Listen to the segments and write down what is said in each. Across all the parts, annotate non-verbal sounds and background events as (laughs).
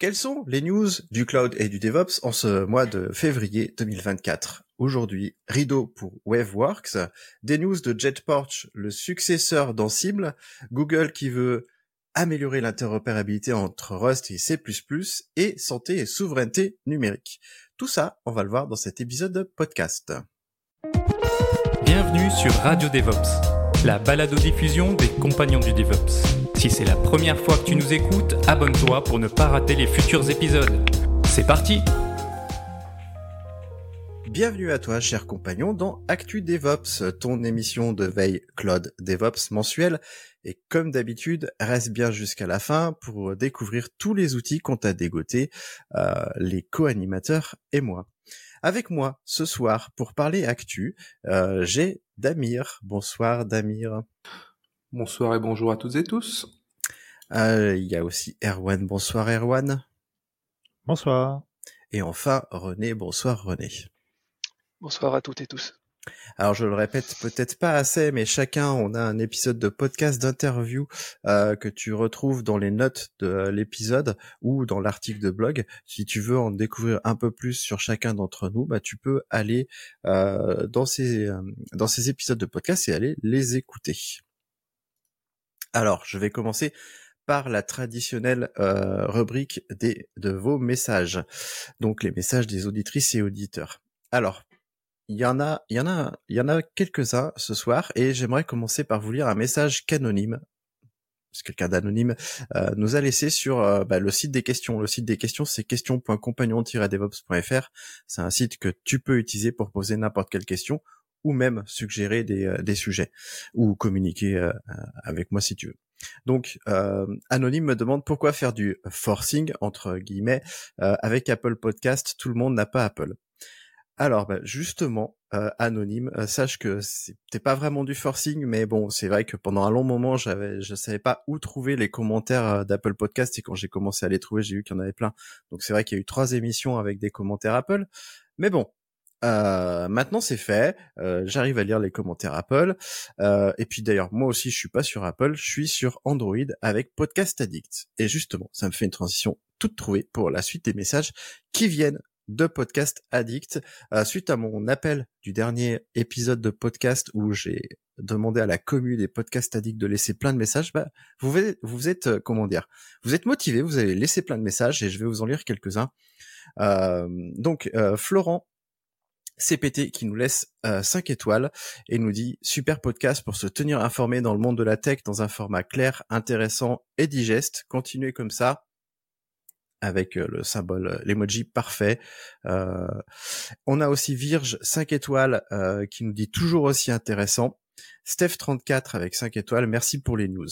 Quelles sont les news du cloud et du DevOps en ce mois de février 2024 Aujourd'hui, rideau pour Waveworks, des news de JetPorch, le successeur d'Ansible, Google qui veut améliorer l'interopérabilité entre Rust et C++, et santé et souveraineté numérique. Tout ça, on va le voir dans cet épisode de podcast. Bienvenue sur Radio DevOps, la balado-diffusion des compagnons du DevOps. Si c'est la première fois que tu nous écoutes, abonne-toi pour ne pas rater les futurs épisodes. C'est parti Bienvenue à toi, cher compagnon, dans Actu DevOps, ton émission de veille Cloud DevOps mensuelle. Et comme d'habitude, reste bien jusqu'à la fin pour découvrir tous les outils qu'on t'a dégotés, euh, les co-animateurs et moi. Avec moi ce soir pour parler Actu, euh, j'ai Damir. Bonsoir Damir. Bonsoir et bonjour à toutes et tous. Euh, Il y a aussi Erwan. Bonsoir Erwan. Bonsoir. Et enfin René. Bonsoir René. Bonsoir à toutes et tous. Alors je le répète peut-être pas assez, mais chacun on a un épisode de podcast d'interview euh, que tu retrouves dans les notes de l'épisode ou dans l'article de blog. Si tu veux en découvrir un peu plus sur chacun d'entre nous, bah tu peux aller euh, dans ces euh, dans ces épisodes de podcast et aller les écouter. Alors je vais commencer par la traditionnelle euh, rubrique des de vos messages, donc les messages des auditrices et auditeurs. Alors il y en a, il y en a, il y en a quelques-uns ce soir, et j'aimerais commencer par vous lire un message qu'anonyme, parce que quelqu'un d'anonyme euh, nous a laissé sur euh, bah, le site des questions. Le site des questions, c'est question.compagnon-devops.fr. C'est un site que tu peux utiliser pour poser n'importe quelle question ou même suggérer des, euh, des sujets ou communiquer euh, avec moi si tu veux. Donc, euh, Anonyme me demande pourquoi faire du forcing entre guillemets euh, avec Apple Podcast. Tout le monde n'a pas Apple. Alors, bah, justement, euh, anonyme, euh, sache que c'était pas vraiment du forcing, mais bon, c'est vrai que pendant un long moment, j'avais, je savais pas où trouver les commentaires euh, d'Apple Podcast, et quand j'ai commencé à les trouver, j'ai vu qu'il y en avait plein. Donc c'est vrai qu'il y a eu trois émissions avec des commentaires Apple, mais bon. Euh, maintenant c'est fait, euh, j'arrive à lire les commentaires Apple, euh, et puis d'ailleurs moi aussi je suis pas sur Apple, je suis sur Android avec Podcast Addict. Et justement, ça me fait une transition toute trouvée pour la suite des messages qui viennent de Podcast Addict. Euh, suite à mon appel du dernier épisode de podcast où j'ai demandé à la commune des Podcast Addict de laisser plein de messages, bah, vous, êtes, vous êtes, euh, comment dire, vous êtes motivé, vous avez laissé plein de messages et je vais vous en lire quelques-uns. Euh, donc, Florent CPT qui nous laisse euh, 5 étoiles et nous dit super podcast pour se tenir informé dans le monde de la tech dans un format clair, intéressant et digeste. Continuez comme ça avec euh, le symbole, euh, l'emoji parfait. Euh, on a aussi Virge 5 étoiles euh, qui nous dit toujours aussi intéressant. Steph34 avec 5 étoiles, merci pour les news.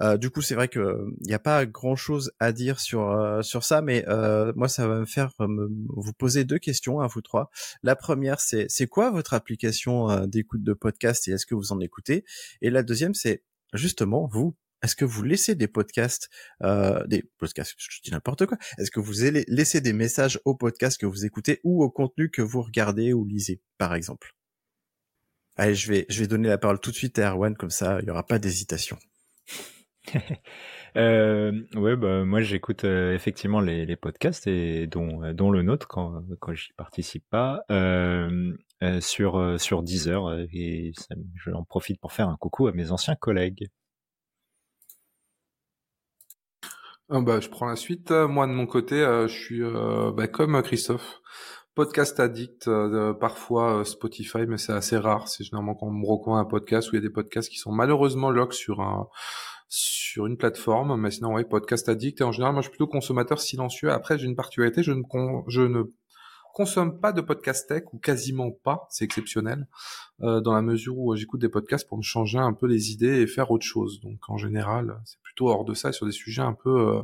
Euh, du coup, c'est vrai que il n'y a pas grand chose à dire sur euh, sur ça, mais euh, moi, ça va me faire vous poser deux questions à vous trois. La première, c'est c'est quoi votre application d'écoute de podcast et est-ce que vous en écoutez? Et la deuxième, c'est justement vous, est-ce que vous laissez des podcasts, euh, des podcasts, je dis n'importe quoi. Est-ce que vous laissez des messages aux podcasts que vous écoutez ou au contenu que vous regardez ou lisez, par exemple? Allez, je vais, je vais donner la parole tout de suite à Erwan, comme ça, il n'y aura pas d'hésitation. (laughs) euh, ouais, bah, moi j'écoute euh, effectivement les, podcasts et dont, euh, dont le nôtre quand, quand j'y participe pas euh, sur sur Deezer et ça, je en profite pour faire un coucou à mes anciens collègues. Ah bah, je prends la suite. Moi de mon côté, je suis bah, comme Christophe podcast addict, parfois Spotify, mais c'est assez rare. C'est généralement quand on me recommande un podcast où il y a des podcasts qui sont malheureusement lock sur un sur une plateforme, mais sinon ouais, podcast addict. Et en général, moi, je suis plutôt consommateur silencieux. Après, j'ai une particularité, je ne consomme pas de podcast tech ou quasiment pas, c'est exceptionnel, euh, dans la mesure où j'écoute des podcasts pour me changer un peu les idées et faire autre chose. Donc en général, c'est plutôt hors de ça sur des sujets un peu euh,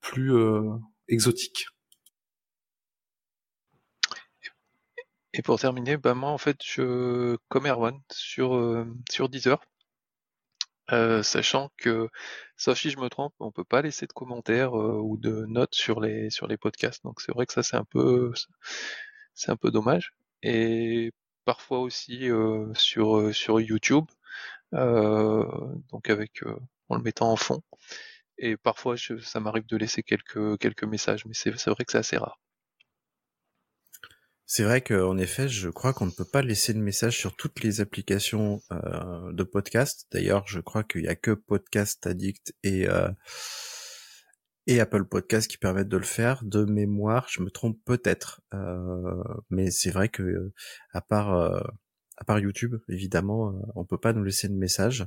plus euh, exotiques. Et pour terminer, bah moi en fait je comme Erwan sur sur Deezer, sachant que sauf si je me trompe, on peut pas laisser de commentaires ou de notes sur les sur les podcasts. Donc c'est vrai que ça c'est un peu c'est un peu dommage. Et parfois aussi sur sur YouTube, donc avec en le mettant en fond. Et parfois ça m'arrive de laisser quelques quelques messages, mais c'est vrai que c'est assez rare. C'est vrai qu'en effet, je crois qu'on ne peut pas laisser de message sur toutes les applications euh, de podcast. D'ailleurs, je crois qu'il y a que Podcast Addict et euh, et Apple Podcast qui permettent de le faire. De mémoire, je me trompe peut-être, euh, mais c'est vrai que à part à part YouTube, évidemment, on peut pas nous laisser de message.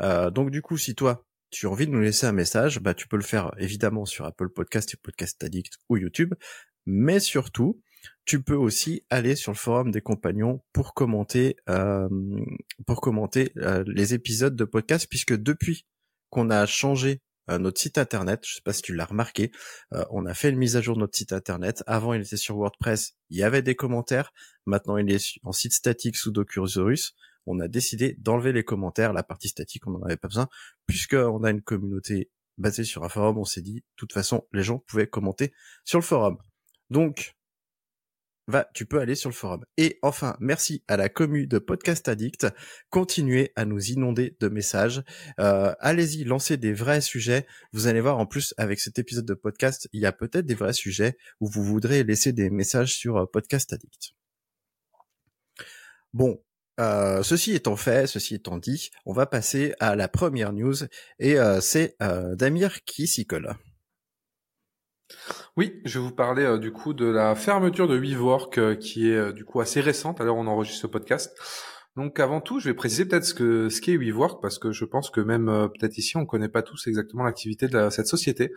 donc du coup, si toi tu as envie de nous laisser un message, bah tu peux le faire évidemment sur Apple Podcast et Podcast Addict ou YouTube, mais surtout tu peux aussi aller sur le forum des compagnons pour commenter euh, pour commenter euh, les épisodes de podcast puisque depuis qu'on a changé euh, notre site internet, je sais pas si tu l'as remarqué, on a fait une mise à jour de notre site internet. Avant, il était sur WordPress, il y avait des commentaires. Maintenant, il est en site statique sous Docusaurus. On a décidé d'enlever les commentaires, la partie statique, on n'en avait pas besoin, puisqu'on a une communauté basée sur un forum. On s'est dit, de toute façon, les gens pouvaient commenter sur le forum. Donc, va, tu peux aller sur le forum. Et enfin, merci à la commu de Podcast Addict. Continuez à nous inonder de messages. Euh, allez-y, lancez des vrais sujets. Vous allez voir, en plus, avec cet épisode de podcast, il y a peut-être des vrais sujets où vous voudrez laisser des messages sur euh, Podcast Addict. Bon, euh, ceci étant fait, ceci étant dit, on va passer à la première news et c'est Damir qui s'y colle. Oui, je vais vous parler euh, du coup de la fermeture de WeWork euh, qui est euh, du coup assez récente. Alors on enregistre ce podcast. Donc avant tout, je vais préciser peut-être ce que ce qu'est WeWork parce que je pense que même peut-être ici on connaît pas tous exactement l'activité de cette société.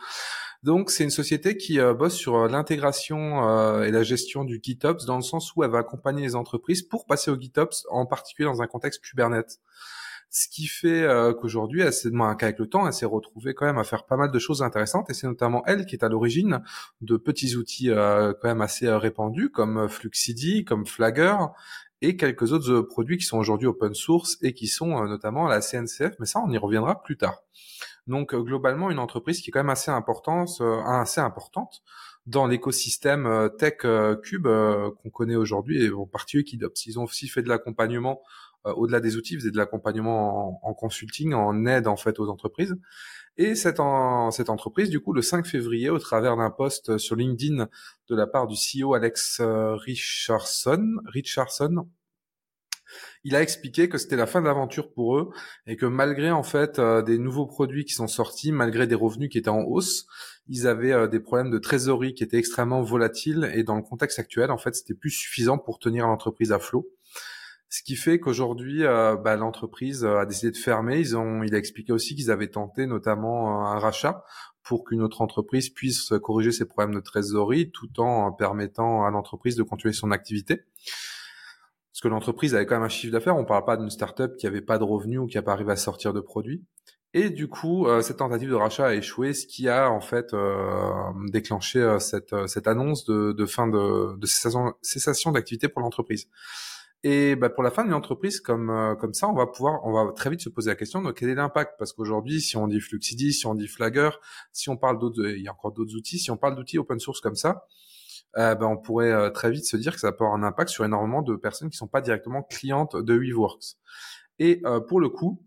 Donc c'est une société qui bosse sur l'intégration et la gestion du GitOps dans le sens où elle va accompagner les entreprises pour passer au GitOps en particulier dans un contexte Kubernetes. Ce qui fait euh, qu'aujourd'hui, elle s'est qu'avec le temps, elle s'est retrouvée quand même à faire pas mal de choses intéressantes. Et c'est notamment elle qui est à l'origine de petits outils euh, quand même assez euh, répandus comme Fluxidi, comme Flagger et quelques autres produits qui sont aujourd'hui open source et qui sont notamment à la CNCF. Mais ça, on y reviendra plus tard. Donc globalement, une entreprise qui est quand même assez importante, assez importante dans l'écosystème tech cube qu'on connaît aujourd'hui et en particulier qui Ils ont aussi fait de l'accompagnement euh, au-delà des outils, faisait de l'accompagnement en, consulting, en aide en fait aux entreprises. Et cette, cette entreprise, du coup, le 5 février, au travers d'un post sur LinkedIn de la part du CEO Alex euh, Richardson, Richardson il a expliqué que c'était la fin de l'aventure pour eux et que malgré en fait euh, des nouveaux produits qui sont sortis, malgré des revenus qui étaient en hausse, ils avaient des problèmes de trésorerie qui étaient extrêmement volatiles et dans le contexte actuel, en fait, c'était plus suffisant pour tenir l'entreprise à flot. Ce qui fait qu'aujourd'hui, euh, bah, l'entreprise euh, a décidé de fermer. Ils ont, il a expliqué aussi qu'ils avaient tenté notamment euh, un rachat pour qu'une autre entreprise puisse corriger ses problèmes de trésorerie tout en permettant à l'entreprise de continuer son activité. Parce que l'entreprise avait quand même un chiffre d'affaires. On ne parle pas d'une startup qui avait pas de revenus ou qui n'a pas arrivé à sortir de produits. Et du coup, cette tentative de rachat a échoué, ce qui a en fait déclenché cette, annonce de, de fin de, de cessation d'activité pour l'entreprise. Et bah, pour la fin d'une entreprise comme euh, comme ça, on va pouvoir, on va très vite se poser la question de quel est l'impact? Parce qu'aujourd'hui, si on dit Fluxidi, si on dit Flagger, si on parle d'autres, il y a encore d'autres outils. Si on parle d'outils open source comme ça, euh, bah, on pourrait euh, très vite se dire que ça peut avoir un impact sur énormément de personnes qui sont pas directement clientes de Weaveworks. Et euh, pour le coup,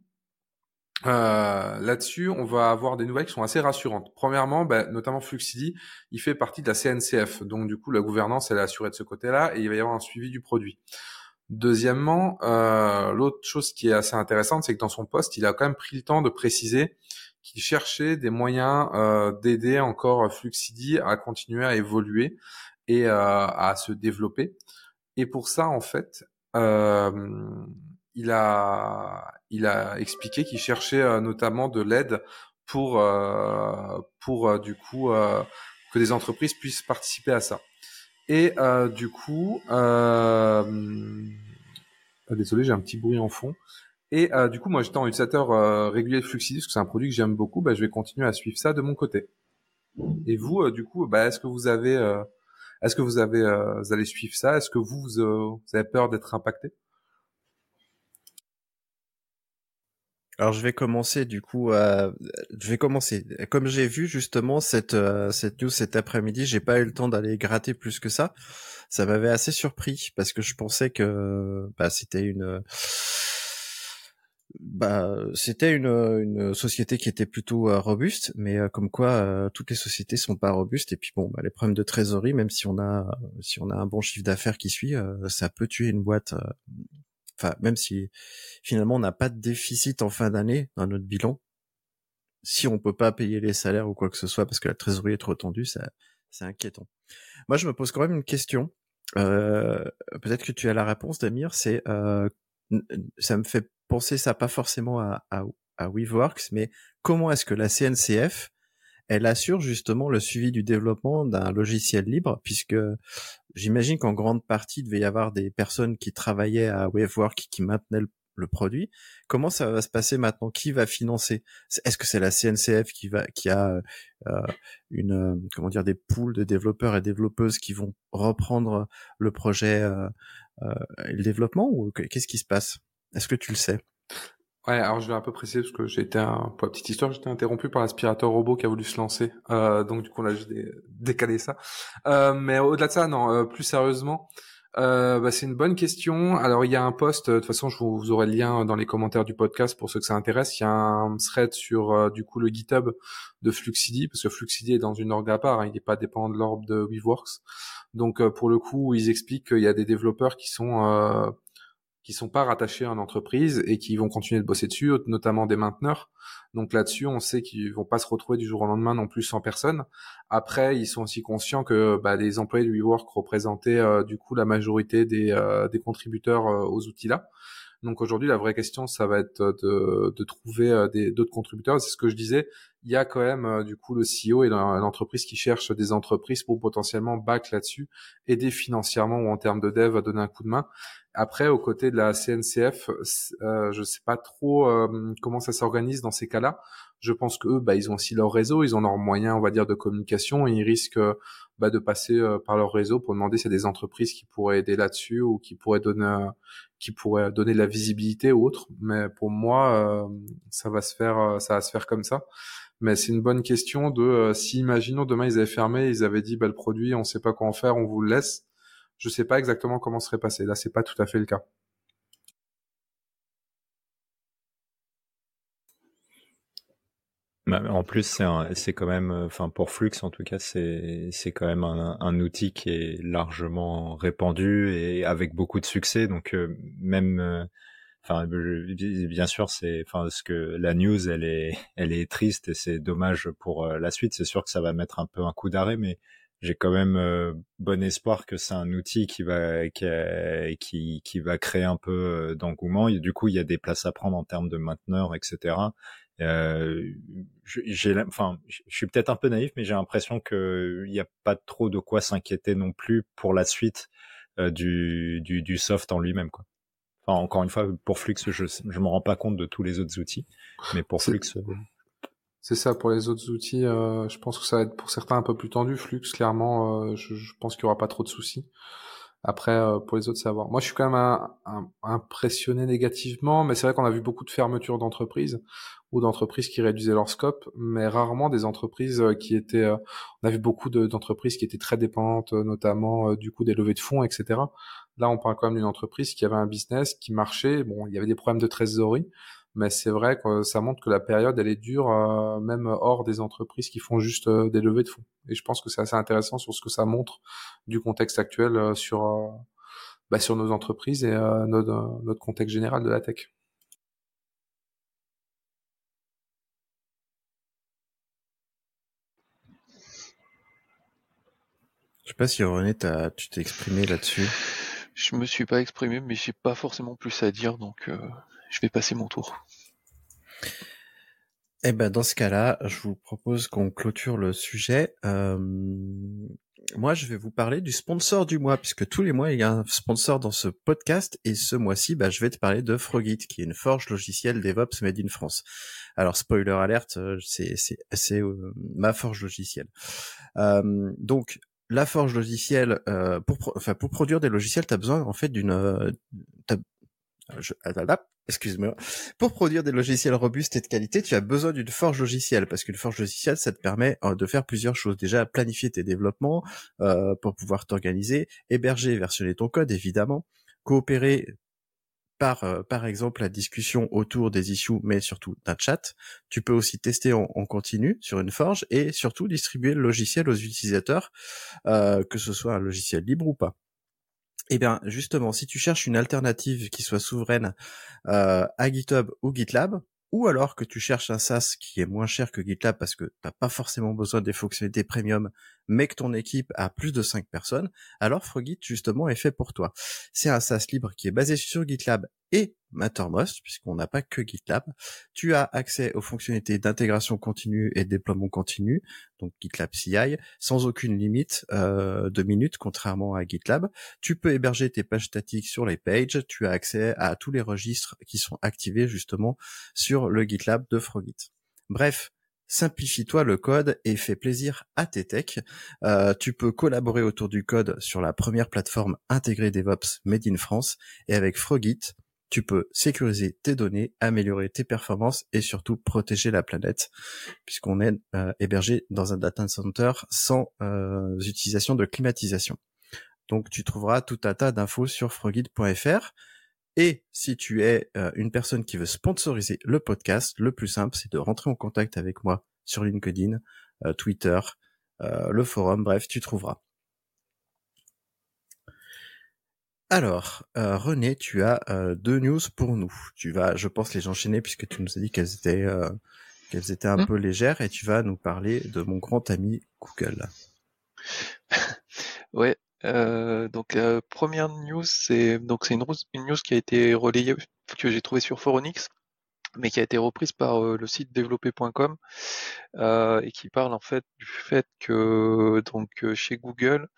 euh, là-dessus, on va avoir des nouvelles qui sont assez rassurantes. Premièrement, bah, notamment Fluxidi, il fait partie de la CNCF, donc du coup la gouvernance elle est assurée de ce côté-là et il va y avoir un suivi du produit. Deuxièmement, euh, l'autre chose qui est assez intéressante, c'est que dans son poste, il a quand même pris le temps de préciser qu'il cherchait des moyens euh, d'aider encore Fluxidy à continuer à évoluer et euh, à se développer. Et pour ça, en fait, il a il a expliqué qu'il cherchait notamment de l'aide pour pour du coup que des entreprises puissent participer à ça. Et euh, du coup, euh, désolé, j'ai un petit bruit en fond. Et euh, du coup, moi, j'étais en utilisateur euh, régulier de Fluxidis, parce que c'est un produit que j'aime beaucoup. Bah, je vais continuer à suivre ça de mon côté. Et vous, euh, du coup, bah, est-ce que vous avez, euh, est-ce que vous avez, vous allez suivre ça? Est-ce que vous, vous, vous avez peur d'être impacté? Alors je vais commencer du coup. Je vais commencer. Comme j'ai vu justement cette euh, cette news cet après-midi, j'ai pas eu le temps d'aller gratter plus que ça. Ça m'avait assez surpris parce que je pensais que bah, c'était une bah c'était une, une société qui était plutôt euh, robuste, mais euh, comme quoi euh, toutes les sociétés sont pas robustes. Et puis bon, bah, les problèmes de trésorerie, même si on a si on a un bon chiffre d'affaires qui suit, ça peut tuer une boîte enfin même si finalement on n'a pas de déficit en fin d'année dans notre bilan, si on peut pas payer les salaires ou quoi que ce soit parce que la trésorerie est trop tendue, ça c'est inquiétant. Moi je me pose quand même une question. Euh, peut-être que tu as la réponse, Damir. C'est euh, ça me fait penser ça pas forcément à, à, mais comment est-ce que la CNCF elle assure justement le suivi du développement d'un logiciel libre, puisque j'imagine qu'en grande partie, il devait y avoir des personnes qui travaillaient à Wavework qui maintenaient le, produit. Comment ça va se passer maintenant? Qui va financer? Est-ce que c'est la CNCF qui va, qui a euh, une, euh, comment dire, des pools de développeurs et développeuses qui vont reprendre le projet euh et le développement? Ou qu'est-ce qui se passe? Est-ce que tu le sais? Ouais, alors je vais un peu préciser parce que j'ai été, un, pour la petite histoire, j'étais interrompu par l'aspirateur robot qui a voulu se lancer. Euh, donc du coup, là, j'ai décalé ça. Euh, mais au-delà de ça, non, euh, plus sérieusement, euh, bah, c'est une bonne question. Alors il y a un post, de toute façon, je vous, vous, aurez le lien dans les commentaires du podcast pour ceux que ça intéresse. Il y a un thread sur euh, du coup le GitHub de Fluxidy parce que Fluxidy est dans une org à part, hein, il n'est pas dépendant de l'orbe de Weaveworks. Donc euh, pour le coup, ils expliquent qu'il y a des développeurs qui sont qui sont pas rattachés à une entreprise et qui vont continuer de bosser dessus, notamment des mainteneurs. Donc là-dessus, on sait qu'ils vont pas se retrouver du jour au lendemain non plus sans personne. Après, ils sont aussi conscients que bah, les employés de WeWork représentaient euh, du coup la majorité des, euh, des contributeurs euh, aux outils là. Donc aujourd'hui, la vraie question, ça va être de, de trouver des, d'autres contributeurs. C'est ce que je disais. Il y a quand même du coup le CEO et l'entreprise qui cherche des entreprises pour potentiellement back là-dessus, aider financièrement ou en termes de dev à donner un coup de main. Après, aux côtés de la CNCF, euh, je sais pas trop euh, comment ça s'organise dans ces cas-là. Je pense que eux, bah, ils ont aussi leur réseau, ils ont leurs moyens, on va dire, de communication, et ils risquent bah, de passer euh, par leur réseau pour demander s'il y a des entreprises qui pourraient aider là-dessus ou qui pourraient donner, qui pourraient donner de la visibilité ou autre. Mais pour moi, euh, ça va se faire, ça va se faire comme ça. Mais c'est une bonne question de si, imaginons demain ils avaient fermé, ils avaient dit, bah, le produit, on sait pas quoi en faire, on vous le laisse je sais pas exactement comment serait passé. Là, c'est pas tout à fait le cas. Bah, en plus, c'est quand même, enfin pour Flux en tout cas, c'est quand même un, outil qui est largement répandu et avec beaucoup de succès. Donc euh, même, euh, enfin bien sûr, c'est, enfin ce que la news, elle est elle est triste et c'est dommage pour euh, la suite. C'est sûr que ça va mettre un peu un coup d'arrêt, mais j'ai quand même euh, bon espoir que c'est un outil qui va qui, qui, va créer un peu euh, d'engouement. Du coup, il y a des places à prendre en termes de mainteneurs, etc. Euh, j'ai, enfin, je suis peut-être un peu naïf, mais j'ai l'impression qu'il n'y a pas trop de quoi s'inquiéter non plus pour la suite euh, du, du, du soft en lui-même, quoi. Enfin, encore une fois, pour Flux, je je me rends pas compte de tous les autres outils, mais pour Flux. C'est ça pour les autres outils. Euh, je pense que ça va être pour certains un peu plus tendu. Flux, clairement, euh, je, pense qu'il y aura pas trop de soucis. Après, euh, pour les autres, c'est à voir. Moi, je suis quand même impressionné négativement, mais c'est vrai qu'on a vu beaucoup de fermetures d'entreprises ou d'entreprises qui réduisaient leur scope, mais rarement des entreprises qui étaient. On a vu beaucoup d'entreprises qui étaient très dépendantes, notamment du coup des levées de fonds, etc. Là, on parle quand même d'une entreprise qui avait un business qui marchait. Bon, il y avait des problèmes de trésorerie, mais c'est vrai que ça montre que la période elle est dure euh, même hors des entreprises qui font juste euh, des levées de fonds et je pense que c'est assez intéressant sur ce que ça montre du contexte actuel euh, sur bah, sur nos entreprises et notre, notre contexte général de la tech. Je sais pas si René, tu t'es exprimé là-dessus. Je me suis pas exprimé, mais j'ai pas forcément plus à dire, donc je vais passer mon tour. Eh ben dans ce cas-là, je vous propose qu'on clôture le sujet. Euh, moi, je vais vous parler du sponsor du mois, puisque tous les mois, il y a un sponsor dans ce podcast, et ce mois-ci, bah, je vais te parler de Frogit, qui est une forge logicielle DevOps made in France. Alors, spoiler alerte, euh, c'est c'est euh, ma forge logicielle. Euh, donc, la forge logicielle, euh, pour, enfin, pour produire des logiciels, tu as besoin en fait d'une... Euh, je, excuse-moi. Pour produire des logiciels robustes et de qualité, tu as besoin d'une forge logicielle, parce qu'une forge logicielle, ça te permet euh, de faire plusieurs choses. Déjà, planifier tes développements euh, pour pouvoir t'organiser, héberger versionner ton code, évidemment, coopérer par, euh, par exemple, la discussion autour des issues, mais surtout d'un chat. Tu peux aussi tester en, continu sur une forge et surtout distribuer le logiciel aux utilisateurs, euh, que ce soit un logiciel libre ou pas. Eh bien, justement, si tu cherches une alternative qui soit souveraine euh, à GitHub ou GitLab, ou alors que tu cherches un SaaS qui est moins cher que GitLab parce que t'as pas forcément besoin des fonctionnalités premium, mais que ton équipe a plus de 5 personnes, alors Frogit justement est fait pour toi. C'est un SaaS libre qui est basé sur GitLab et Mattermost, puisqu'on n'a pas que GitLab. Tu as accès aux fonctionnalités d'intégration continue et déploiement continu, donc GitLab CI, sans aucune limite euh, de minutes, contrairement à GitLab. Tu peux héberger tes pages statiques sur les pages. Tu as accès à tous les registres qui sont activés justement sur le GitLab de Frogit. Bref, simplifie-toi le code et fais plaisir à tes techs. Euh, tu peux collaborer autour du code sur la première plateforme intégrée DevOps Made in France et avec Frogit, tu peux sécuriser tes données, améliorer tes performances et surtout protéger la planète, puisqu'on est euh, hébergé dans un data center sans euh, utilisation de climatisation. Donc tu trouveras tout un tas d'infos sur frogid.fr. Et si tu es euh, une personne qui veut sponsoriser le podcast, le plus simple, c'est de rentrer en contact avec moi sur LinkedIn, Twitter, le forum, bref, tu trouveras. Alors, euh, René, tu as euh, deux news pour nous. Tu vas, je pense, les enchaîner puisque tu nous as dit qu'elles étaient, euh, qu'elles étaient un mmh. peu légères et tu vas nous parler de mon grand ami Google. (laughs) ouais. donc première news, c'est donc c'est une, une, news qui a été relayée que j'ai trouvée sur Foronix, mais qui a été reprise par le site développé.com et qui parle en fait du fait que donc chez Google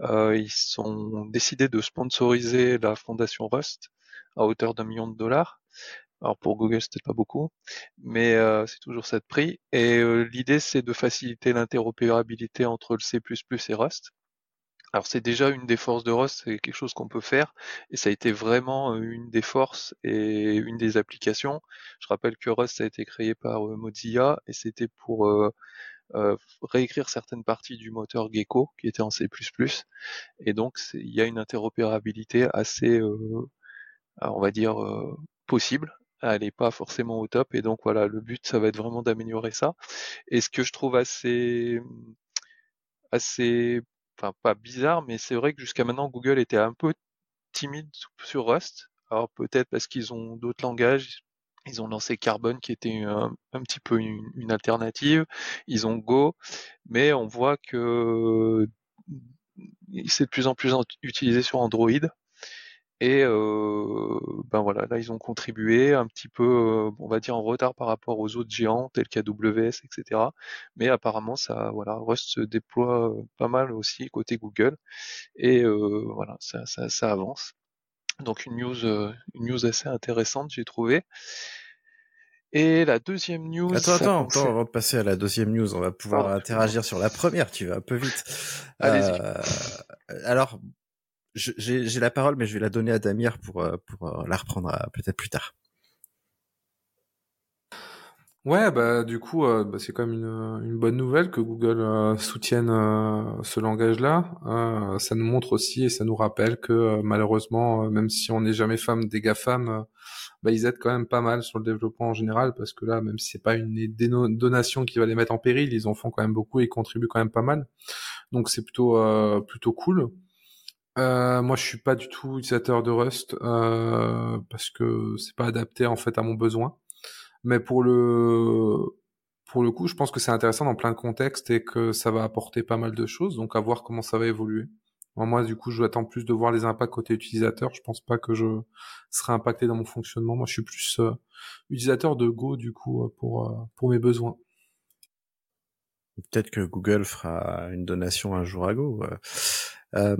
euh, ils sont décidés de sponsoriser la fondation Rust à hauteur d'un million de dollars. Alors pour Google, c'était pas beaucoup, mais euh, c'est toujours ça de prix. Et euh, l'idée, c'est de faciliter l'interopérabilité entre le C++ et Rust. Alors c'est déjà une des forces de Rust, c'est quelque chose qu'on peut faire, et ça a été vraiment une des forces et une des applications. Je rappelle que Rust a été créé par Mozilla, et c'était pour euh, réécrire certaines parties du moteur Gecko qui était en C++. Et donc il y a une interopérabilité assez, euh, on va dire, euh, possible. Elle n'est pas forcément au top. Et donc voilà, le but, ça va être vraiment d'améliorer ça. Et ce que je trouve assez, assez, enfin pas bizarre, mais c'est vrai que jusqu'à maintenant Google était un peu timide sur Rust. Alors peut-être parce qu'ils ont d'autres langages, ils ont lancé Carbon qui était un, petit peu une, alternative. Ils ont Go, mais on voit que c'est de plus en plus utilisé sur Android. Et euh, ben voilà, là ils ont contribué un petit peu, euh, on va dire en retard par rapport aux autres géants tels qu'AWS, etc. Mais apparemment ça, voilà, Rust se déploie euh, pas mal aussi côté Google et voilà, ça, ça, ça avance. Donc une news, une news assez intéressante, j'ai trouvé. Et la deuxième news. Attends, attends, attends, avant de passer à la deuxième news, on va pouvoir interagir sur la première. Tu vas un peu vite. Euh, alors, j'ai la parole, mais je vais la donner à Damir pour, euh, pour euh, la reprendre peut-être plus tard. Ouais, bah du coup, euh, bah, c'est quand même une, une, bonne nouvelle que Google euh, soutienne euh, ce langage-là. ça nous montre aussi et ça nous rappelle que malheureusement, même si on n'est jamais femme des GAFAM, bah, ils aident quand même pas mal sur le développement en général parce que là, même si c'est pas une donation qui va les mettre en péril, ils en font quand même beaucoup et ils contribuent quand même pas mal. Donc c'est plutôt plutôt cool. Moi, je suis pas du tout utilisateur de Rust parce que c'est pas adapté en fait à mon besoin. Mais pour le pour le coup, je pense que c'est intéressant dans plein de contextes et que ça va apporter pas mal de choses. Donc à voir comment ça va évoluer. Moi, du coup, je attends plus de voir les impacts côté utilisateur. Je pense pas que je serai impacté dans mon fonctionnement. Moi, je suis plus euh, utilisateur de Go du coup euh, pour euh, pour mes besoins. Peut-être que Google fera une donation un jour à Go. Euh,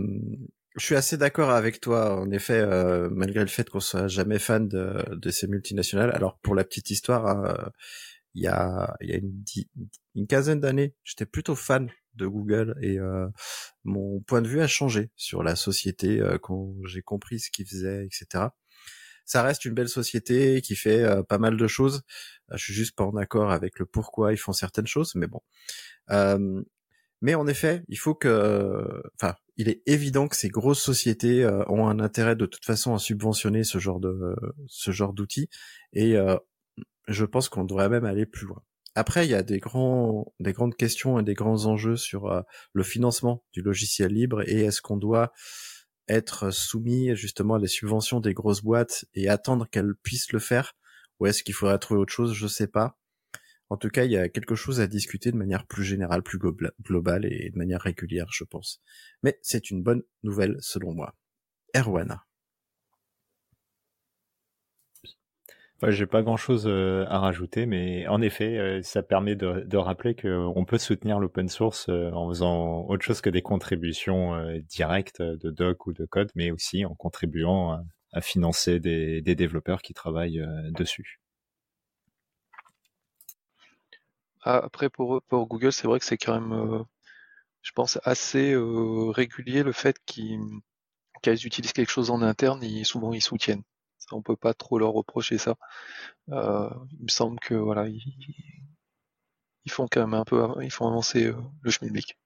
je suis assez d'accord avec toi, en effet, euh, malgré le fait qu'on soit jamais fan de, de, ces multinationales. Alors pour la petite histoire, hein, il y a, y a une, une quinzaine d'années, j'étais plutôt fan de Google et euh, mon point de vue a changé sur la société euh, quand j'ai compris ce qu'ils faisaient, etc. Ça reste une belle société qui fait euh, pas mal de choses. je suis juste pas en accord avec le pourquoi ils font certaines choses, mais bon. mais en effet, il faut que, enfin, il est évident que ces grosses sociétés ont un intérêt de toute façon à subventionner ce genre de ce genre d'outils et je pense qu'on devrait même aller plus loin. Après, il y a des grands, des grandes questions et des grands enjeux sur euh, le financement du logiciel libre et est-ce qu'on doit être soumis justement à des subventions des grosses boîtes et attendre qu'elles puissent le faire ou est-ce qu'il faudrait trouver autre chose? Je sais pas. En tout cas, il y a quelque chose à discuter de manière plus générale, plus globale et de manière régulière, je pense. Mais c'est une bonne nouvelle selon moi. Erwan. Enfin, j'ai pas grand chose euh, à rajouter, mais en effet, euh, ça permet de, rappeler qu'on peut soutenir l'open source euh, en faisant autre chose que des contributions directes de doc ou de code, mais aussi en contribuant à, financer des, développeurs qui travaillent dessus. Ah, après, pour, pour Google, c'est vrai que c'est quand même, je pense, assez régulier le fait qu'ils utilisent quelque chose en interne, et souvent ils soutiennent on peut pas trop leur reprocher ça. Euh, il me semble que voilà, ils, font quand même un peu, ils font avancer euh, le schmilblick.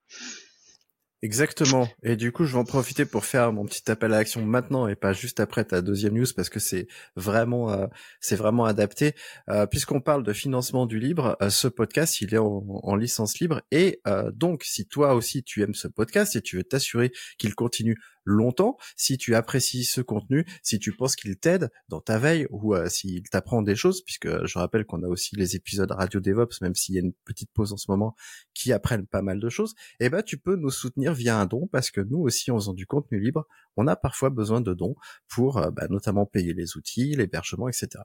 Exactement. Et du coup, je vais en profiter pour faire mon petit appel à l'action maintenant et pas juste après ta deuxième news parce que c'est vraiment, euh, c'est vraiment adapté. Euh, Puisqu'on parle de financement du libre, euh, ce podcast, il est en, en licence libre et euh, donc, si toi aussi tu aimes ce podcast et tu veux t'assurer qu'il continue longtemps, si tu apprécies ce contenu, si tu penses qu'il t'aide dans ta veille ou euh, s'il t'apprend des choses, puisque je rappelle qu'on a aussi les épisodes Radio DevOps, même s'il y a une petite pause en ce moment, qui apprennent pas mal de choses, eh ben tu peux nous soutenir via un don, parce que nous aussi, en faisant du contenu libre, on a parfois besoin de dons pour euh, bah, notamment payer les outils, l'hébergement, etc.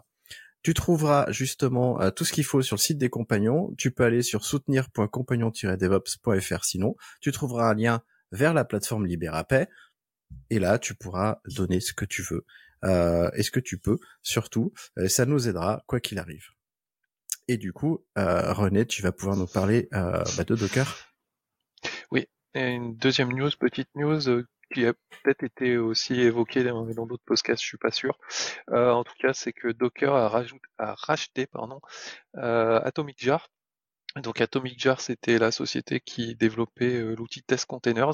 Tu trouveras justement euh, tout ce qu'il faut sur le site des compagnons. Tu peux aller sur soutenir.compagnon-devops.fr sinon. Tu trouveras un lien vers la plateforme Libérapay. Et là, tu pourras donner ce que tu veux euh, et ce que tu peux, surtout. Euh, ça nous aidera, quoi qu'il arrive. Et du coup, euh, René, tu vas pouvoir nous parler bah, de Docker. Oui, et une deuxième news, petite news qui a peut-être été aussi évoquée dans d'autres podcasts, je suis pas sûr. En tout cas, c'est que Docker a racheté pardon, Atomic Jar, donc Atomic Jar, c'était la société qui développait euh, l'outil Test Containers.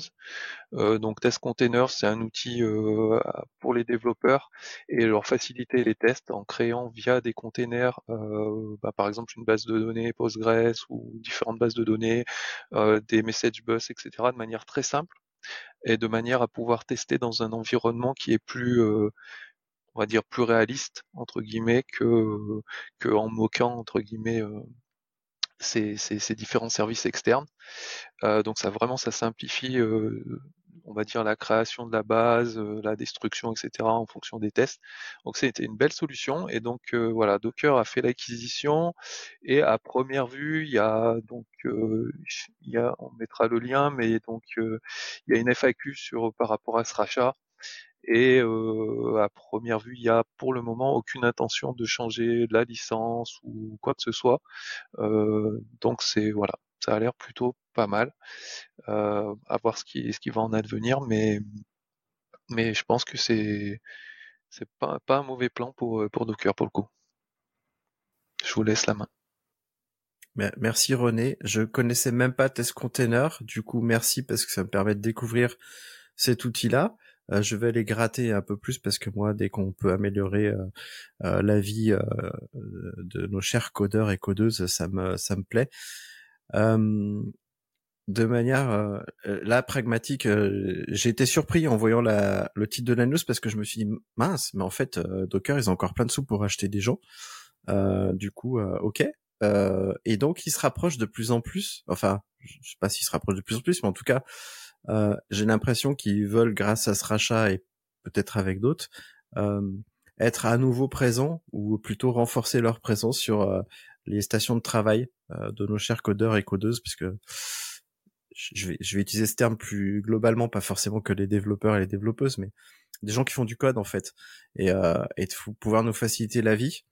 Euh, donc Test Containers, c'est un outil euh, pour les développeurs et leur faciliter les tests en créant via des containers, bah, par exemple une base de données Postgres ou différentes bases de données, des message bus, etc. de manière très simple et de manière à pouvoir tester dans un environnement qui est plus on va dire plus réaliste entre guillemets que que en moquant entre guillemets ces, différents services externes. Euh, donc ça vraiment ça simplifie euh, on va dire la création de la base, euh, la destruction, etc. en fonction des tests. Donc c'était une belle solution et donc voilà Docker a fait l'acquisition et à première vue il y a donc il y a, on mettra le lien mais donc il y a une FAQ sur par rapport à ce rachat et à première vue, il y a pour le moment aucune intention de changer la licence ou quoi que ce soit. donc c'est voilà, ça a l'air plutôt pas mal. à voir ce qui, ce qui va en advenir, mais mais je pense que c'est c'est pas, pas un mauvais plan pour, pour Docker pour le coup. Je vous laisse la main. Merci René. Je connaissais même pas Test Container. Du coup, merci parce que ça me permet de découvrir cet outil-là. Euh, je vais aller gratter un peu plus parce que moi, dès qu'on peut améliorer euh, euh, la vie de nos chers codeurs et codeuses, ça me ça me plaît. de manière là pragmatique, j'ai été surpris en voyant la, le titre de la news parce que je me suis dit mince, mais en fait Docker ils ont encore plein de sous pour acheter des gens. du coup, ok. et donc ils se rapprochent de plus en plus. Enfin, je sais pas s'ils se rapprochent de plus en plus, mais en tout cas, euh, j'ai l'impression qu'ils veulent, grâce à ce rachat et peut-être avec d'autres, euh, être à nouveau présents ou plutôt renforcer leur présence sur euh, les stations de travail de nos chers codeurs et codeuses, puisque je vais, je vais utiliser ce terme plus globalement, pas forcément que les développeurs et les développeuses, mais des gens qui font du code en fait, et, euh, et de pouvoir nous faciliter la vie.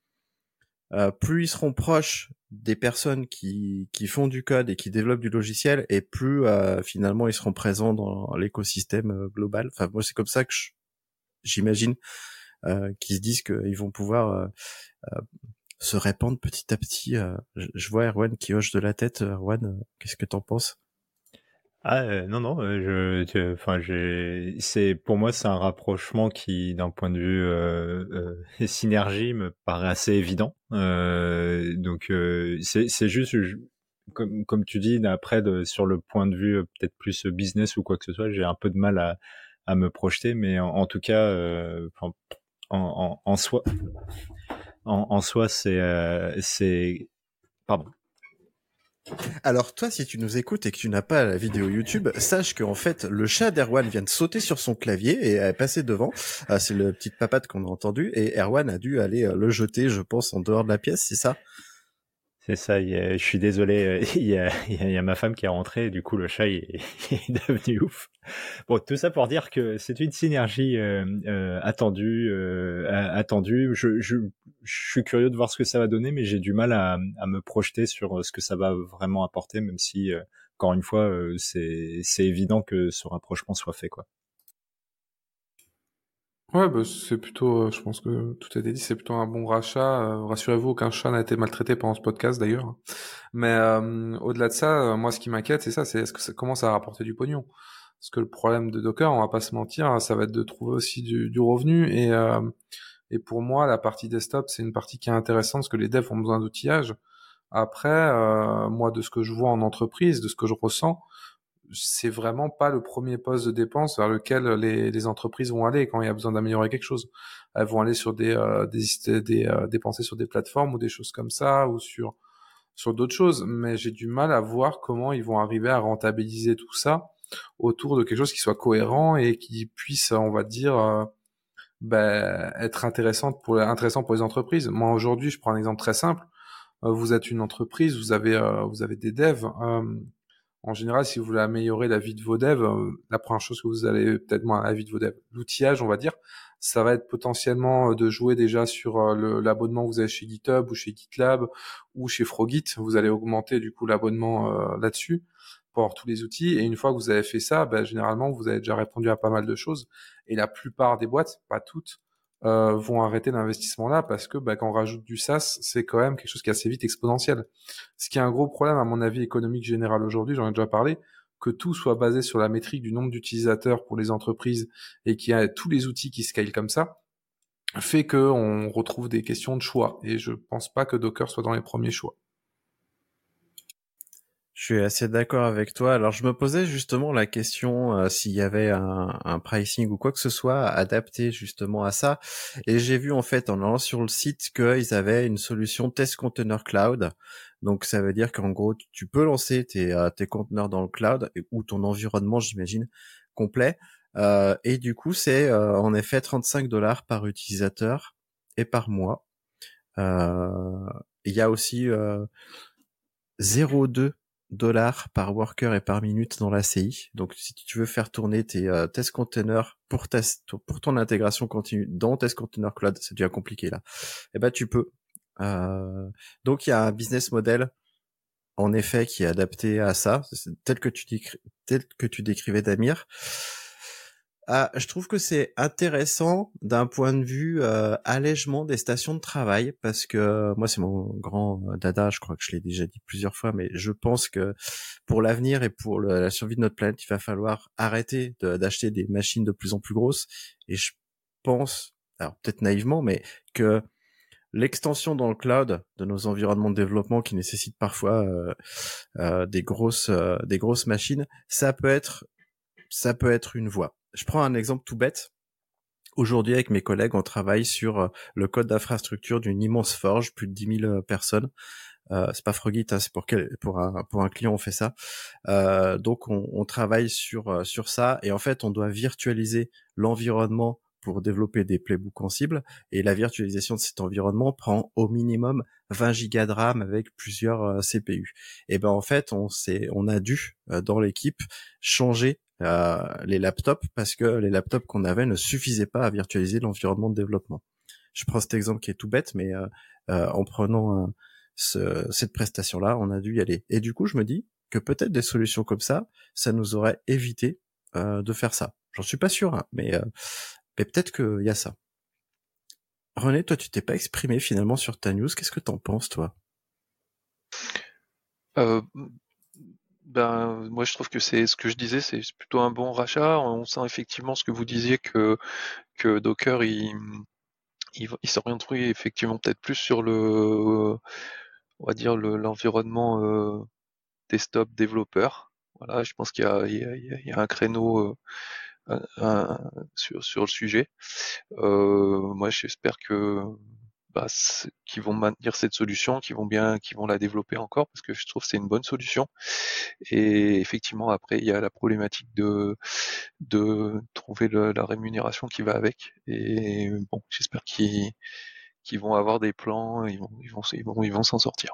Euh, plus ils seront proches des personnes qui, qui font du code et qui développent du logiciel, et plus euh, finalement ils seront présents dans l'écosystème euh, global. Enfin, moi c'est comme ça que j'imagine euh, qu'ils se disent qu'ils vont pouvoir se répandre petit à petit. Je, vois Erwan qui hoche de la tête. Erwan, qu'est-ce que t'en penses? Ah euh, non non, je, enfin c'est pour moi c'est un rapprochement qui d'un point de vue euh, (laughs) synergie me paraît assez évident. donc c'est juste comme comme tu dis après sur le point de vue peut-être plus business ou quoi que ce soit, j'ai un peu de mal à à me projeter, mais en, tout cas en, en, en soi en, en soi c'est c'est pardon alors toi, si tu nous écoutes et que tu n'as pas la vidéo YouTube, sache qu'en fait, le chat d'Erwan vient de sauter sur son clavier et est passé devant. Ah, c'est le petit papate qu'on a entendu et Erwan a dû aller euh, le jeter, je pense, en dehors de la pièce, c'est ça? C'est ça, je suis désolé, euh, (laughs) il y, a, il y, a, ma femme qui est rentrée, du coup le chat est, (laughs) est devenu ouf. Bon, tout ça pour dire que c'est une synergie euh, euh, attendue, euh, attendue. Je, je, je, suis curieux de voir ce que ça va donner, mais j'ai du mal à, à, me projeter sur ce que ça va vraiment apporter, même si, encore une fois, c'est évident que ce rapprochement soit fait, quoi. Ouais, bah, c'est plutôt, euh, je pense que tout a été dit, c'est plutôt un bon rachat. Euh, rassurez-vous, aucun chat n'a été maltraité pendant ce podcast d'ailleurs. Mais euh, au-delà de ça, moi, ce qui m'inquiète, c'est ça, c'est est-ce que ça commence à rapporter du pognon? Parce que le problème de Docker, on va pas se mentir, ça va être de trouver aussi du, du revenu. Et, et pour moi, la partie desktop, c'est une partie qui est intéressante parce que les devs ont besoin d'outillage. Après, moi, de ce que je vois en entreprise, de ce que je ressens, c'est vraiment pas le premier poste de dépense vers lequel les, entreprises vont aller quand il y a besoin d'améliorer quelque chose. Elles vont aller sur des, euh, des, euh, dépenser sur des plateformes ou des choses comme ça ou sur sur d'autres choses. Mais j'ai du mal à voir comment ils vont arriver à rentabiliser tout ça autour de quelque chose qui soit cohérent et qui puisse, on va dire, euh, ben, être intéressant pour intéressant pour les entreprises. Moi aujourd'hui, je prends un exemple très simple. vous êtes une entreprise, vous avez vous avez des devs en général, si vous voulez améliorer la vie de vos devs, euh, la première chose que vous allez peut-être moins la vie de vos devs, l'outillage, on va dire, ça va être potentiellement euh, de jouer déjà sur euh, l'abonnement que vous avez chez GitHub ou chez GitLab ou chez Frogit. Vous allez augmenter du coup l'abonnement là-dessus pour tous les outils. Et une fois que vous avez fait ça, ben, généralement, vous avez déjà répondu à pas mal de choses. Et la plupart des boîtes, pas toutes, euh, vont arrêter l'investissement là parce que bah, quand on rajoute du SaaS, c'est quand même quelque chose qui est assez vite exponentiel. Ce qui est un gros problème à mon avis économique général aujourd'hui, j'en ai déjà parlé, que tout soit basé sur la métrique du nombre d'utilisateurs pour les entreprises et qu'il y a tous les outils qui scalent comme ça, fait qu'on retrouve des questions de choix. Et je pense pas que Docker soit dans les premiers choix. Je suis assez d'accord avec toi. Alors je me posais justement la question euh, s'il y avait un, pricing ou quoi que ce soit adapté justement à ça. Et j'ai vu en fait en allant sur le site qu'ils avaient une solution Test Container Cloud. Donc ça veut dire qu'en gros tu peux lancer tes, euh, tes conteneurs dans le cloud ou ton environnement j'imagine complet. Euh, et du coup c'est en effet 35 dollars par utilisateur et par mois. Il y a aussi 0,2 dollars par worker et par minute dans l'ACI. Donc si tu veux faire tourner tes euh, test containers pour, test, pour ton intégration continue dans Test Container Cloud, c'est déjà compliqué là. Eh ben tu peux. Euh, donc il y a un business model en effet qui est adapté à ça, tel que tu, tel que tu décrivais Damir. Ah, je trouve que c'est intéressant d'un point de vue euh, allègement des stations de travail parce que euh, moi c'est mon grand euh, dada, je crois que je l'ai déjà dit plusieurs fois, mais je pense que pour l'avenir et pour la survie de notre planète, il va falloir arrêter d'acheter des machines de plus en plus grosses. Et je pense, alors peut-être naïvement, mais que l'extension dans le cloud de nos environnements de développement qui nécessitent parfois euh, des grosses des grosses machines, ça peut être ça peut être une voie je prends un exemple tout bête. Aujourd'hui, avec mes collègues, on travaille sur euh, le code d'infrastructure d'une immense forge, plus de 10 000 euh, personnes. Euh, c'est pas Frogit, hein, c'est pour quel, pour un pour un client on fait ça. Euh, donc on, travaille sur sur ça et en fait on doit virtualiser l'environnement pour développer des playbooks en cible et la virtualisation de cet environnement prend au minimum 20 gigas de RAM avec plusieurs CPU. Et ben en fait, on on a dû dans l'équipe changer euh, les laptops parce que les laptops qu'on avait ne suffisaient pas à virtualiser l'environnement de développement. Je prends cet exemple qui est tout bête, mais en prenant cette prestation-là, on a dû y aller. Et du coup, je me dis que peut-être des solutions comme ça, ça nous aurait évité de faire ça. J'en suis pas sûr, hein, mais, mais peut-être qu'il y a ça. René, toi, tu t'es pas exprimé finalement sur ta news. Qu'est-ce que t'en penses, toi? Euh, ben, moi, je trouve que c'est ce que je disais, c'est plutôt un bon rachat. On sent effectivement ce que vous disiez que Docker, il il, s'orienterait effectivement peut-être plus sur le, on va dire l'environnement euh, desktop développeur. Voilà, je pense qu'il y a, un créneau euh, sur, sur le sujet. Euh, moi, j'espère que bah, qu'ils vont maintenir cette solution, qu'ils vont bien, qu'ils vont la développer encore, parce que je trouve que c'est une bonne solution. Et effectivement, après, il y a la problématique de trouver la rémunération qui va avec. Et bon, j'espère qu'ils qu'ils vont avoir des plans, ils vont ils vont ils vont ils vont s'en sortir.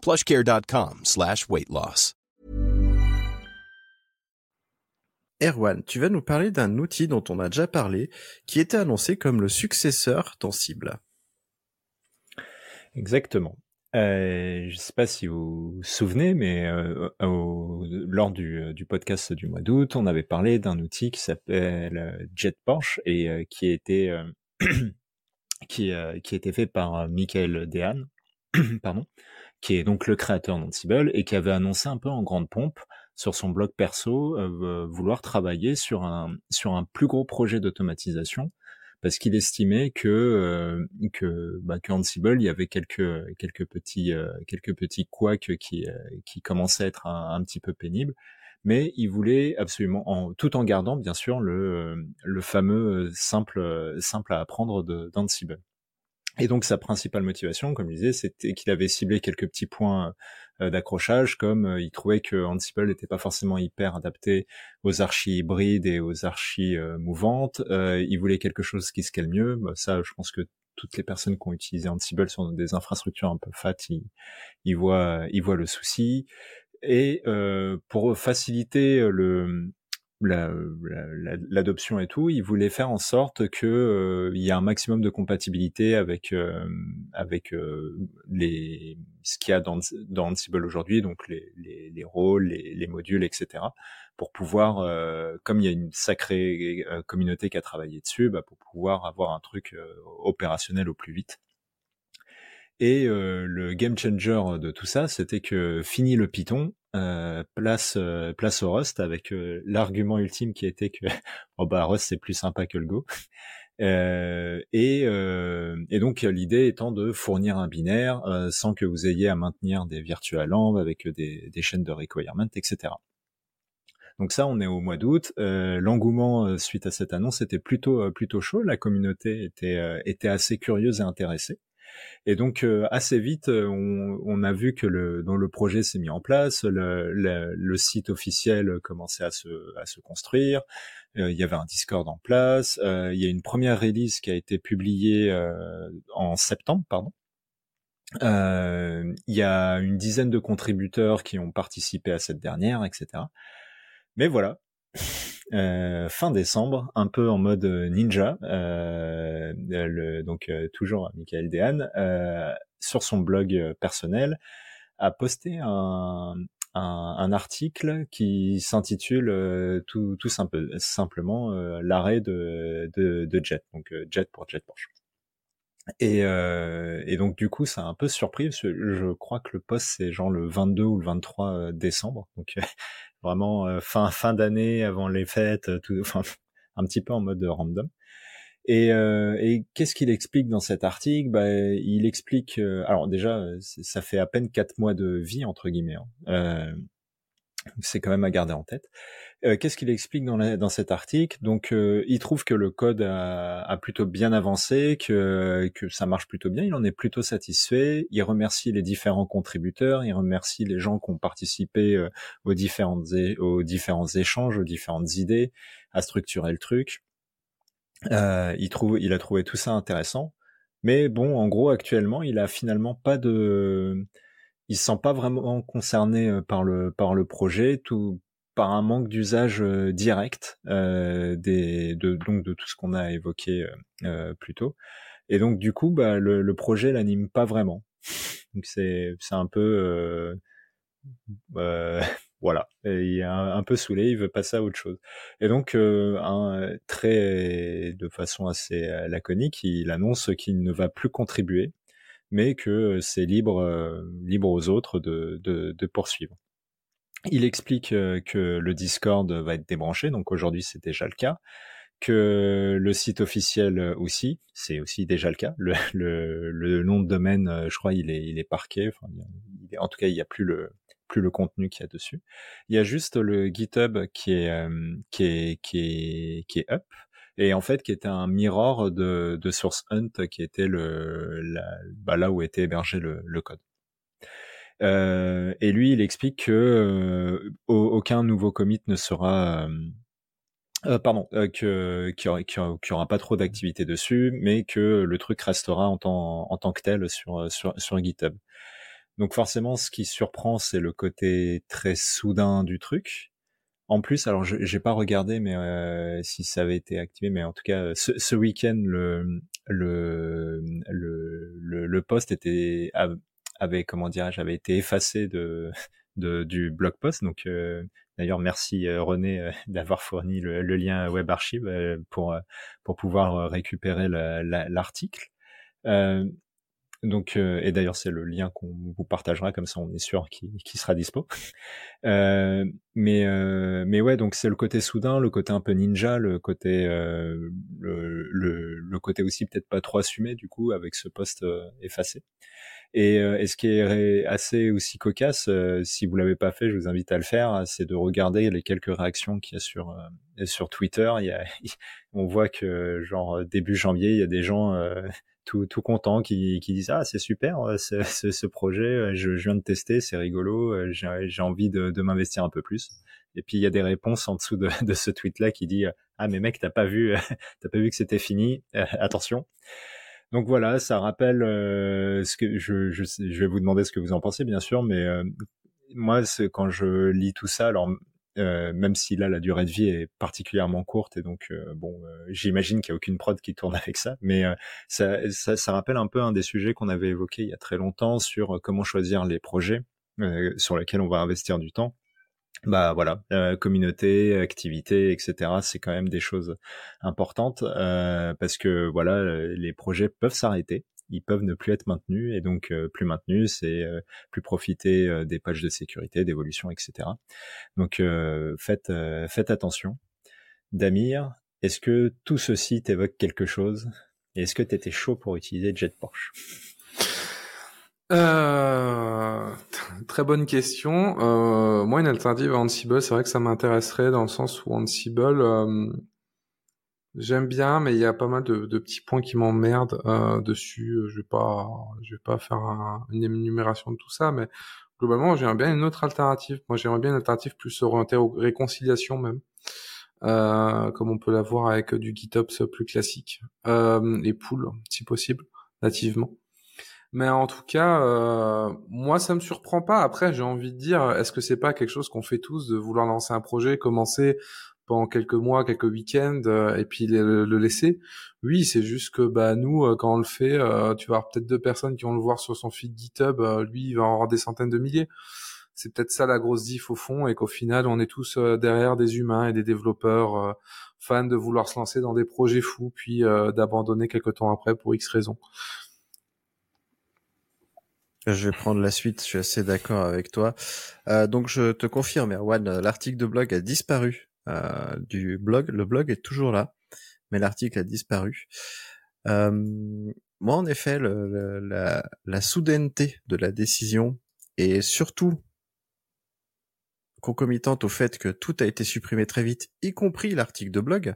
plushcare.com slash weight loss. Erwan, tu vas nous parler d'un outil dont on a déjà parlé, qui était annoncé comme le successeur Cible. Exactement. Euh, je ne sais pas si vous vous souvenez, mais euh, lors du, du, podcast du mois d'août, on avait parlé d'un outil qui s'appelle JetPorch et euh, qui était (clears throat) qui, qui était fait par Michael Dehan, (clears throat) pardon, qui est donc le créateur d'Ansible et qui avait annoncé un peu en grande pompe sur son blog perso euh, vouloir travailler sur un sur un plus gros projet d'automatisation parce qu'il estimait que euh, que bah, il y avait quelques quelques petits euh, quelques petits couacs qui qui commençaient à être un, petit peu pénibles. Mais il voulait absolument en, tout en gardant bien sûr le le fameux simple simple à apprendre d'Ansible et donc sa principale motivation, comme je disais, c'était qu'il avait ciblé quelques petits points euh, d'accrochage, comme euh, il trouvait que Ansible n'était pas forcément hyper adapté aux archis hybrides et aux archis euh, mouvantes. il voulait quelque chose qui scale mieux. Bah, ça, je pense que toutes les personnes qui ont utilisé Ansible sur des infrastructures un peu fat, ils, ils voient, ils voient le souci. Et pour faciliter le, l'adoption la, et tout, il voulait faire en sorte que euh, il y ait un maximum de compatibilité avec euh, avec euh, les ce qu'il y a dans, dans Ansible aujourd'hui, donc les, les, les rôles, les, les, modules, etc. Pour pouvoir, comme il y a une sacrée communauté qui a travaillé dessus, bah, pour pouvoir avoir un truc opérationnel au plus vite. Et le game changer de tout ça, c'était que fini le Python, euh, place euh, place au Rust avec euh, l'argument ultime qui était que (laughs) oh bah Rust c'est plus sympa que le Go et, et donc l'idée étant de fournir un binaire sans que vous ayez à maintenir des virtual env avec des, des chaînes de requirement etc donc ça, on est au mois d'août. L'engouement suite à cette annonce était plutôt plutôt chaud. La communauté était était assez curieuse et intéressée. Et donc euh, assez vite, euh, on, on, a vu que le, dans le projet s'est mis en place, le, le, le, site officiel commençait à se, à se construire. Euh, il y avait un Discord en place. il y a une première release qui a été publiée en septembre, pardon. il y a une dizaine de contributeurs qui ont participé à cette dernière, etc. Mais voilà, euh, fin décembre, un peu en mode ninja, euh, le, donc euh, toujours Michael Dehan, sur son blog personnel, a posté un, un, un article qui s'intitule tout, tout simple, simplement l'arrêt de, de, de, Jet, donc Jet pour Jet Porsche. Et, euh, et, donc du coup, ça a un peu surpris. Parce que je crois que le poste c'est genre le 22 ou le 23 décembre, donc vraiment euh, fin (laughs) fin d'année avant les fêtes, tout, (laughs) enfin un petit peu en mode random. Et, euh, et qu'est-ce qu'il explique dans cet article? Bah, Il explique, euh, alors déjà, ça fait à peine quatre mois de vie entre guillemets. Hein. c'est quand même à garder en tête. Euh, qu'est-ce qu'il explique dans, dans, cet article? Donc, euh, il trouve que le code a, plutôt bien avancé, que, que, ça marche plutôt bien. Il en est plutôt satisfait. Il remercie les différents contributeurs. Il remercie les gens qui ont participé euh, aux, différentes, aux différents échanges, aux différentes idées, à structurer le truc. il trouve, il a trouvé tout ça intéressant. Mais bon, en gros, actuellement, il a finalement pas de, il se sent pas vraiment concerné par le par le projet. Tout par un manque d'usage euh, direct euh, de, donc de tout ce qu'on a évoqué euh, plus tôt. Et donc du coup, bah, le, projet l'anime pas vraiment. Donc c'est un peu (laughs) voilà, il est un, peu saoulé, il veut passer à autre chose. Et donc, un, très, de façon assez laconique, il annonce qu'il ne va plus contribuer, mais que c'est libre, libre aux autres de, de poursuivre. Il explique euh, que le Discord va être débranché, donc aujourd'hui c'est déjà le cas, que le site officiel euh, aussi, c'est aussi déjà le cas. Le, nom de domaine, euh, je crois, il est, parqué. En tout cas, il n'y a plus le, contenu qu'il y a dessus. Il y a juste le GitHub qui est, up et en fait qui était un mirror de, Source Hunt qui était le, bah là où était hébergé le code. Euh, et lui, il explique que euh, aucun nouveau commit ne sera euh, euh pardon, euh, que qu'il y, aura, pas trop d'activité dessus, mais que le truc restera en tant que tel sur GitHub. Donc forcément, ce qui surprend, c'est le côté très soudain du truc. En plus, alors j'ai pas regardé, mais si ça avait été activé, mais en tout cas, ce, week-end, le le, le le le post était avait comment dirais-je été effacé de, (laughs) de du blog post. Donc euh, d'ailleurs merci euh, René euh, (laughs) d'avoir fourni le, lien web archive pour pour pouvoir récupérer l'article. donc et d'ailleurs c'est le lien qu'on vous partagera comme ça on est sûr qu'il sera dispo. (laughs) mais mais ouais donc c'est le côté soudain, le côté un peu ninja, le côté le, le, le, côté aussi peut-être pas trop assumé du coup avec ce poste effacé. Et, euh, et, ce qui est assez aussi cocasse, euh, si vous l'avez pas fait, je vous invite à le faire, c'est de regarder les quelques réactions qu'il y a sur euh, sur Twitter. Il y a, (laughs) on voit que genre début janvier, il y a des gens tout, tout contents qui, qui disent ah c'est super ce, ce, projet, je, je, viens de tester, c'est rigolo, j'ai envie de, de m'investir un peu plus. Et puis il y a des réponses en dessous de, (laughs) de ce tweet là qui dit ah mais mec t'as pas vu (laughs) t'as pas vu que c'était fini, attention. Donc voilà, ça rappelle euh, ce que je, vais vous demander ce que vous en pensez bien sûr, mais euh, moi quand je lis tout ça, alors euh, même si là la durée de vie est particulièrement courte et donc euh, bon, j'imagine qu'il n'y a aucune prod qui tourne (laughs) avec ça, mais ça, ça, ça, rappelle un peu un des sujets qu'on avait évoqué il y a très longtemps sur comment choisir les projets sur lesquels on va investir du temps bah voilà, euh, communauté, activité, etc. C'est quand même des choses importantes euh, parce que voilà, les projets peuvent s'arrêter, ils peuvent ne plus être maintenus et donc euh, plus maintenus, c'est plus profiter des pages de sécurité, d'évolution, etc. Donc faites faites attention. Damir, est-ce que tout ceci t'évoque quelque chose? Est-ce que tu étais chaud pour utiliser Jet Porsche euh, très bonne question. Euh, moi, une alternative à Ansible, c'est vrai que ça m'intéresserait dans le sens où Ansible, euh, j'aime bien, mais il y a pas mal de, petits points qui m'emmerdent euh, dessus. Je vais pas, je vais pas faire une énumération de tout ça, mais globalement, j'aimerais bien une autre alternative. Moi, j'aimerais bien une alternative plus orientée aux réconciliations même. Euh, comme on peut l'avoir avec du GitOps plus classique euh, et Pool si possible nativement. Mais en tout cas, euh, moi, ça me surprend pas. Après, j'ai envie de dire, est-ce que c'est pas quelque chose qu'on fait tous de vouloir lancer un projet, commencer pendant quelques mois, quelques week-ends, euh, et puis le, laisser? Oui, c'est juste que bah nous, euh, quand on le fait, tu vas avoir peut-être deux personnes qui vont le voir sur son feed GitHub, lui, il va en avoir des centaines de milliers. C'est peut-être ça la grosse diff au fond, et qu'au final, on est tous derrière des humains et des développeurs fans de vouloir se lancer dans des projets fous, puis d'abandonner quelques temps après pour X raisons. Je vais prendre la suite, je suis assez d'accord avec toi. Euh, donc je te confirme, Erwan, l'article de blog a disparu euh, du blog. Le blog est toujours là, mais l'article a disparu. Euh, moi, en effet, le, la, la, soudaineté de la décision et surtout concomitante au fait que tout a été supprimé très vite, y compris l'article de blog,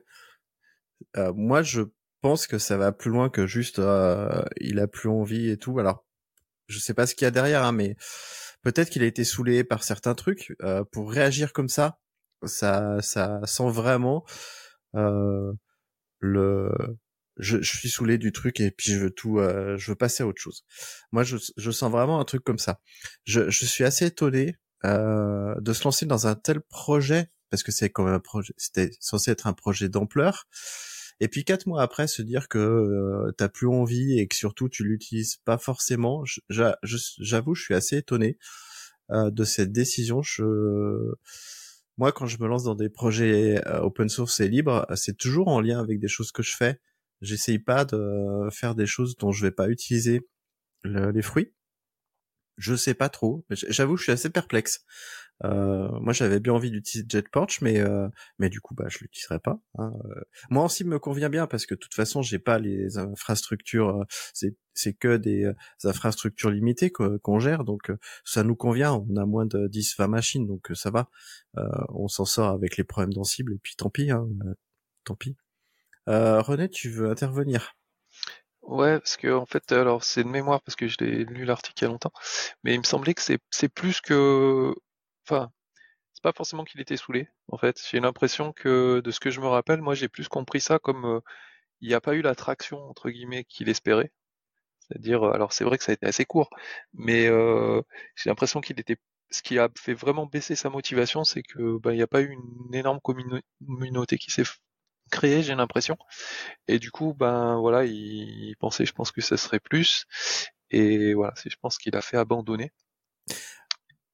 euh, moi je pense que ça va plus loin que juste euh, il a plus envie et tout. Alors je sais pas ce qu'il y a derrière, hein, mais peut-être qu'il a été saoulé par certains trucs. Euh, pour réagir comme ça, ça, ça sent vraiment euh, le. Je, je, suis saoulé du truc et puis je veux tout, euh, je veux passer à autre chose. Moi, je, je sens vraiment un truc comme ça. Je, je suis assez étonné euh, de se lancer dans un tel projet parce que c'est quand même un projet, c'était censé être un projet d'ampleur. Et puis quatre mois après, se dire que euh, t'as plus envie et que surtout tu l'utilises pas forcément, j'avoue, je suis assez étonné euh, de cette décision. Je... Moi, quand je me lance dans des projets euh, open source et libres, c'est toujours en lien avec des choses que je fais. J'essaye pas de faire des choses dont je vais pas utiliser les fruits. Je sais pas trop. J'avoue, je suis assez perplexe. Euh, moi, j'avais bien envie d'utiliser JetPorch, mais euh, mais du coup, bah, je l'utiliserai pas. Hein. Euh, moi aussi, me convient bien parce que de toute façon, j'ai pas les infrastructures. c'est c'est que des infrastructures limitées qu'on gère, donc ça nous convient. On a moins de 10-20 machines, donc ça va. on s'en sort avec les problèmes d'ensemble et puis tant pis. Hein, tant pis. René, tu veux intervenir? Ouais, parce que en fait, alors c'est de mémoire parce que je l'ai lu l'article il y a longtemps, mais il me semblait que c'est plus que Enfin, c'est pas forcément qu'il était saoulé, en fait. J'ai l'impression que, de ce que je me rappelle, moi j'ai plus compris ça comme euh, il n'y a pas eu la traction entre guillemets qu'il espérait. C'est-à-dire, euh, alors c'est vrai que ça a été assez court, mais euh, j'ai l'impression qu'il était. Ce qui a fait vraiment baisser sa motivation, c'est que bah, il n'y a pas eu une énorme communauté qui s'est créée, j'ai l'impression. Et du coup, ben voilà, il, pensait, je pense que ça serait plus. Et voilà, c'est je pense qu'il a fait abandonner.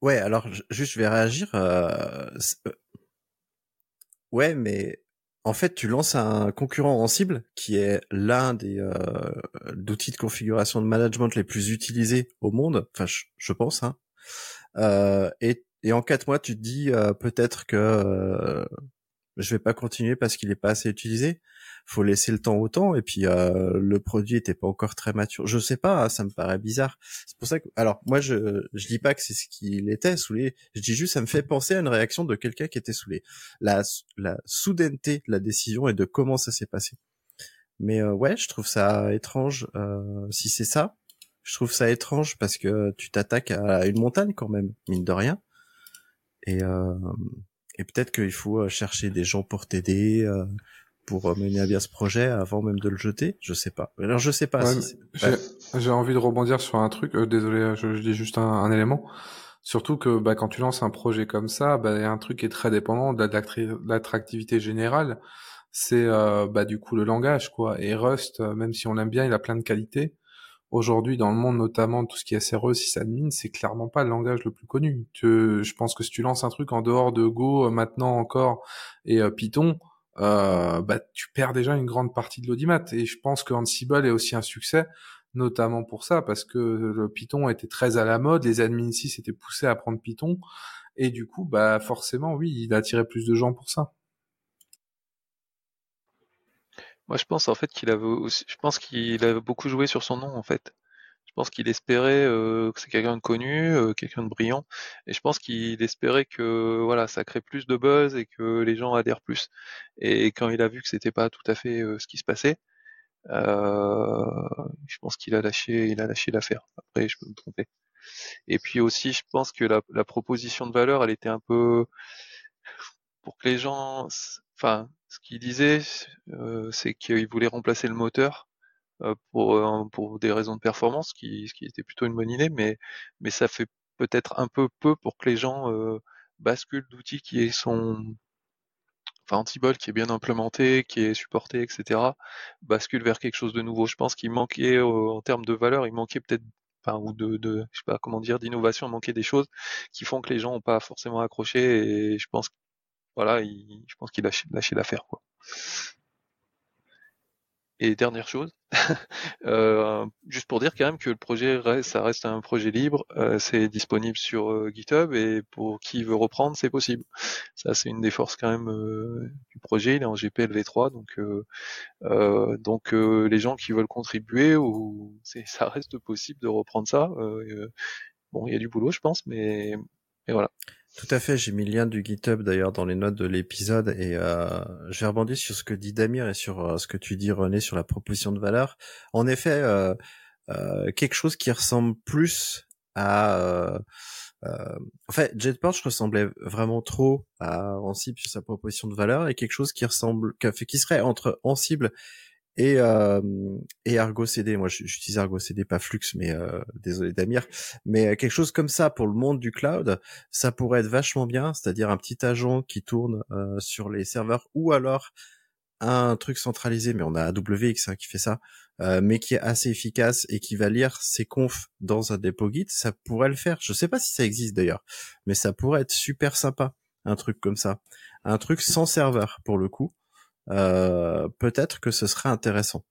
Ouais, alors juste je vais réagir. Euh, euh, ouais, mais en fait, tu lances un concurrent en cible qui est l'un des euh, outils de configuration de management les plus utilisés au monde. Enfin, je, pense. Hein. et, et en quatre mois, tu te dis peut-être que je vais pas continuer parce qu'il est pas assez utilisé faut laisser le temps au temps et puis euh, le produit était pas encore très mature. Je sais pas, hein, ça me paraît bizarre. C'est pour ça que alors moi je je dis pas que c'est ce qu'il était saoulé, je dis juste ça me fait penser à une réaction de quelqu'un qui était saoulé. La la soudaineté de la décision et de comment ça s'est passé. Mais euh, ouais, je trouve ça étrange euh, si c'est ça. Je trouve ça étrange parce que tu t'attaques à une montagne quand même, mine de rien. Et euh, et peut-être qu'il faut chercher des gens pour t'aider, pour mener à bien ce projet avant même de le jeter Je sais pas. Alors je sais pas. J'ai envie de rebondir sur un truc. Euh, désolé, je, dis juste un, élément. Surtout que bah, quand tu lances un projet comme ça, bah, il y a un truc qui est très dépendant de l'attractivité générale. C'est euh, bah, du coup le langage, quoi. Et Rust, euh, même si on l'aime bien, il a plein de qualités. Aujourd'hui, dans le monde, notamment tout ce qui est SRE, sysadmin, c'est clairement pas le langage le plus connu. je pense que si tu lances un truc en dehors de Go, maintenant encore, et Python, euh, bah, tu perds déjà une grande partie de l'audimat. Et je pense que Ansible est aussi un succès, notamment pour ça, parce que le Python était très à la mode, les admins ici s'étaient poussés à prendre Python, et du coup, bah forcément, oui, il a attiré plus de gens pour ça. Moi, je pense en fait qu'il avait je pense qu'il avait beaucoup joué sur son nom en fait. Je pense qu'il espérait euh, que c'est quelqu'un de connu, euh, quelqu'un de brillant, et je pense qu'il espérait que voilà, ça crée plus de buzz et que les gens adhèrent plus. Et quand il a vu que c'était pas tout à fait euh, ce qui se passait, je pense qu'il a lâché, il a lâché l'affaire. Après, je peux me tromper. Et puis aussi, je pense que la, la proposition de valeur, elle était un peu pour que les gens, enfin, ce qu'il disait, c'est qu'il voulait remplacer le moteur euh, pour, euh, pour des raisons de performance, qui, ce qui était plutôt une bonne idée, mais, mais ça fait peut-être un peu peu pour que les gens euh, basculent d'outils qui sont enfin Ansible qui est bien implémenté, qui est supporté, etc., bascule vers quelque chose de nouveau. Je pense qu'il manquait euh, en termes de valeur, il manquait peut-être enfin, ou de, de je sais pas comment dire d'innovation, il manquait des choses qui font que les gens n'ont pas forcément accroché et je pense voilà, il, je pense qu'il a lâché l'affaire quoi. Et dernière chose, (laughs) euh, juste pour dire quand même que le projet reste, ça reste un projet libre, euh, c'est disponible sur euh, GitHub et pour qui veut reprendre, c'est possible. Ça, c'est une des forces quand même euh, du projet. Il est en GPLv3, donc donc les gens qui veulent contribuer, ou ça reste possible de reprendre ça. bon, il y a du boulot, je pense, mais, mais voilà. Tout à fait, j'ai mis le lien du GitHub d'ailleurs dans les notes de l'épisode et euh, je vais rebondir sur ce que dit Damir et sur euh, ce que tu dis René sur la proposition de valeur. En effet, euh, euh quelque chose qui ressemble plus à... Euh, en fait, JetPorch ressemblait vraiment trop à Ansible sur sa proposition de valeur et quelque chose qui ressemble, qui serait entre Ansible et euh, et Argo CD. Moi, j'utilise Argo CD, pas Flux, mais euh, désolé Damir. Mais euh, quelque chose comme ça pour le monde du cloud, ça pourrait être vachement bien. C'est-à-dire un petit agent qui tourne euh, sur les serveurs, ou alors un truc centralisé, mais on a AWX hein, qui fait ça, mais qui est assez efficace et qui va lire ses confs dans un dépôt Git. Ça pourrait le faire. Je sais pas si ça existe d'ailleurs, mais ça pourrait être super sympa, un truc comme ça, un truc sans serveur pour le coup peut-être que ce serait intéressant.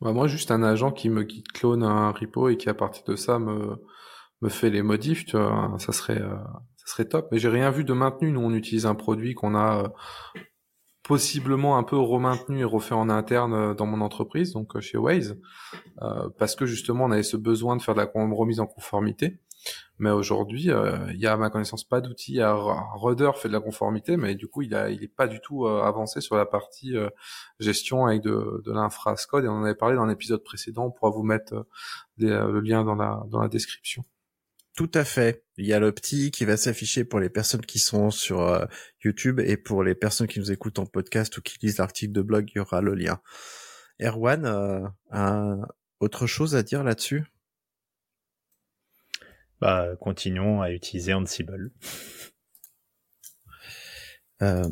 Bah moi, juste un agent qui me clone un repo et qui à partir de ça me me fait les modifs, tu vois, ça serait euh, ça serait top. Mais j'ai rien vu de maintenu. Nous, on utilise un produit qu'on a euh, possiblement un peu remaintenu et refait en interne dans mon entreprise, donc chez Waze, parce que justement on avait ce besoin de faire de la remise en conformité. Mais aujourd'hui, euh, il y a à ma connaissance pas d'outil. Rudder fait de la conformité, mais du coup, il a, il est pas du tout euh, avancé sur la partie euh, gestion avec de, de l'infrascode. Et on en avait parlé dans l'épisode précédent. On pourra vous mettre le lien dans la dans la description. Tout à fait. Il y a le petit qui va s'afficher pour les personnes qui sont sur YouTube et pour les personnes qui nous écoutent en podcast ou qui lisent l'article de blog, il y aura le lien. Erwan, un autre chose à dire là-dessus? Bah, continuons à utiliser Ansible. (laughs) Euh,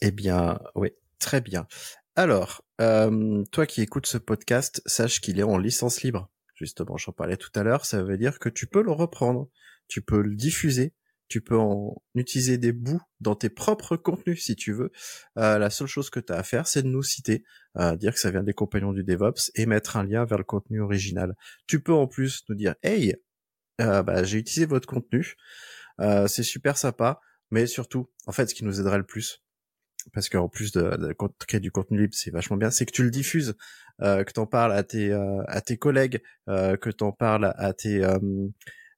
eh bien, oui, très bien. Alors, euh, toi qui écoutes ce podcast, sache qu'il est en licence libre. Justement, j'en parlais tout à l'heure, ça veut dire que tu peux le reprendre, tu peux le diffuser, tu peux en utiliser des bouts dans tes propres contenus si tu veux. Euh, la seule chose que tu as à faire, c'est de nous citer, euh, dire que ça vient des compagnons du DevOps et mettre un lien vers le contenu original. Tu peux en plus nous dire, hey, euh, bah, j'ai utilisé votre contenu, euh, c'est super sympa, mais surtout, en fait, ce qui nous aiderait le plus, parce qu'en plus de, de, créer du contenu libre, c'est vachement bien, c'est que tu le diffuses, euh, que t'en parles à tes euh, à tes collègues, euh, que t'en parles à tes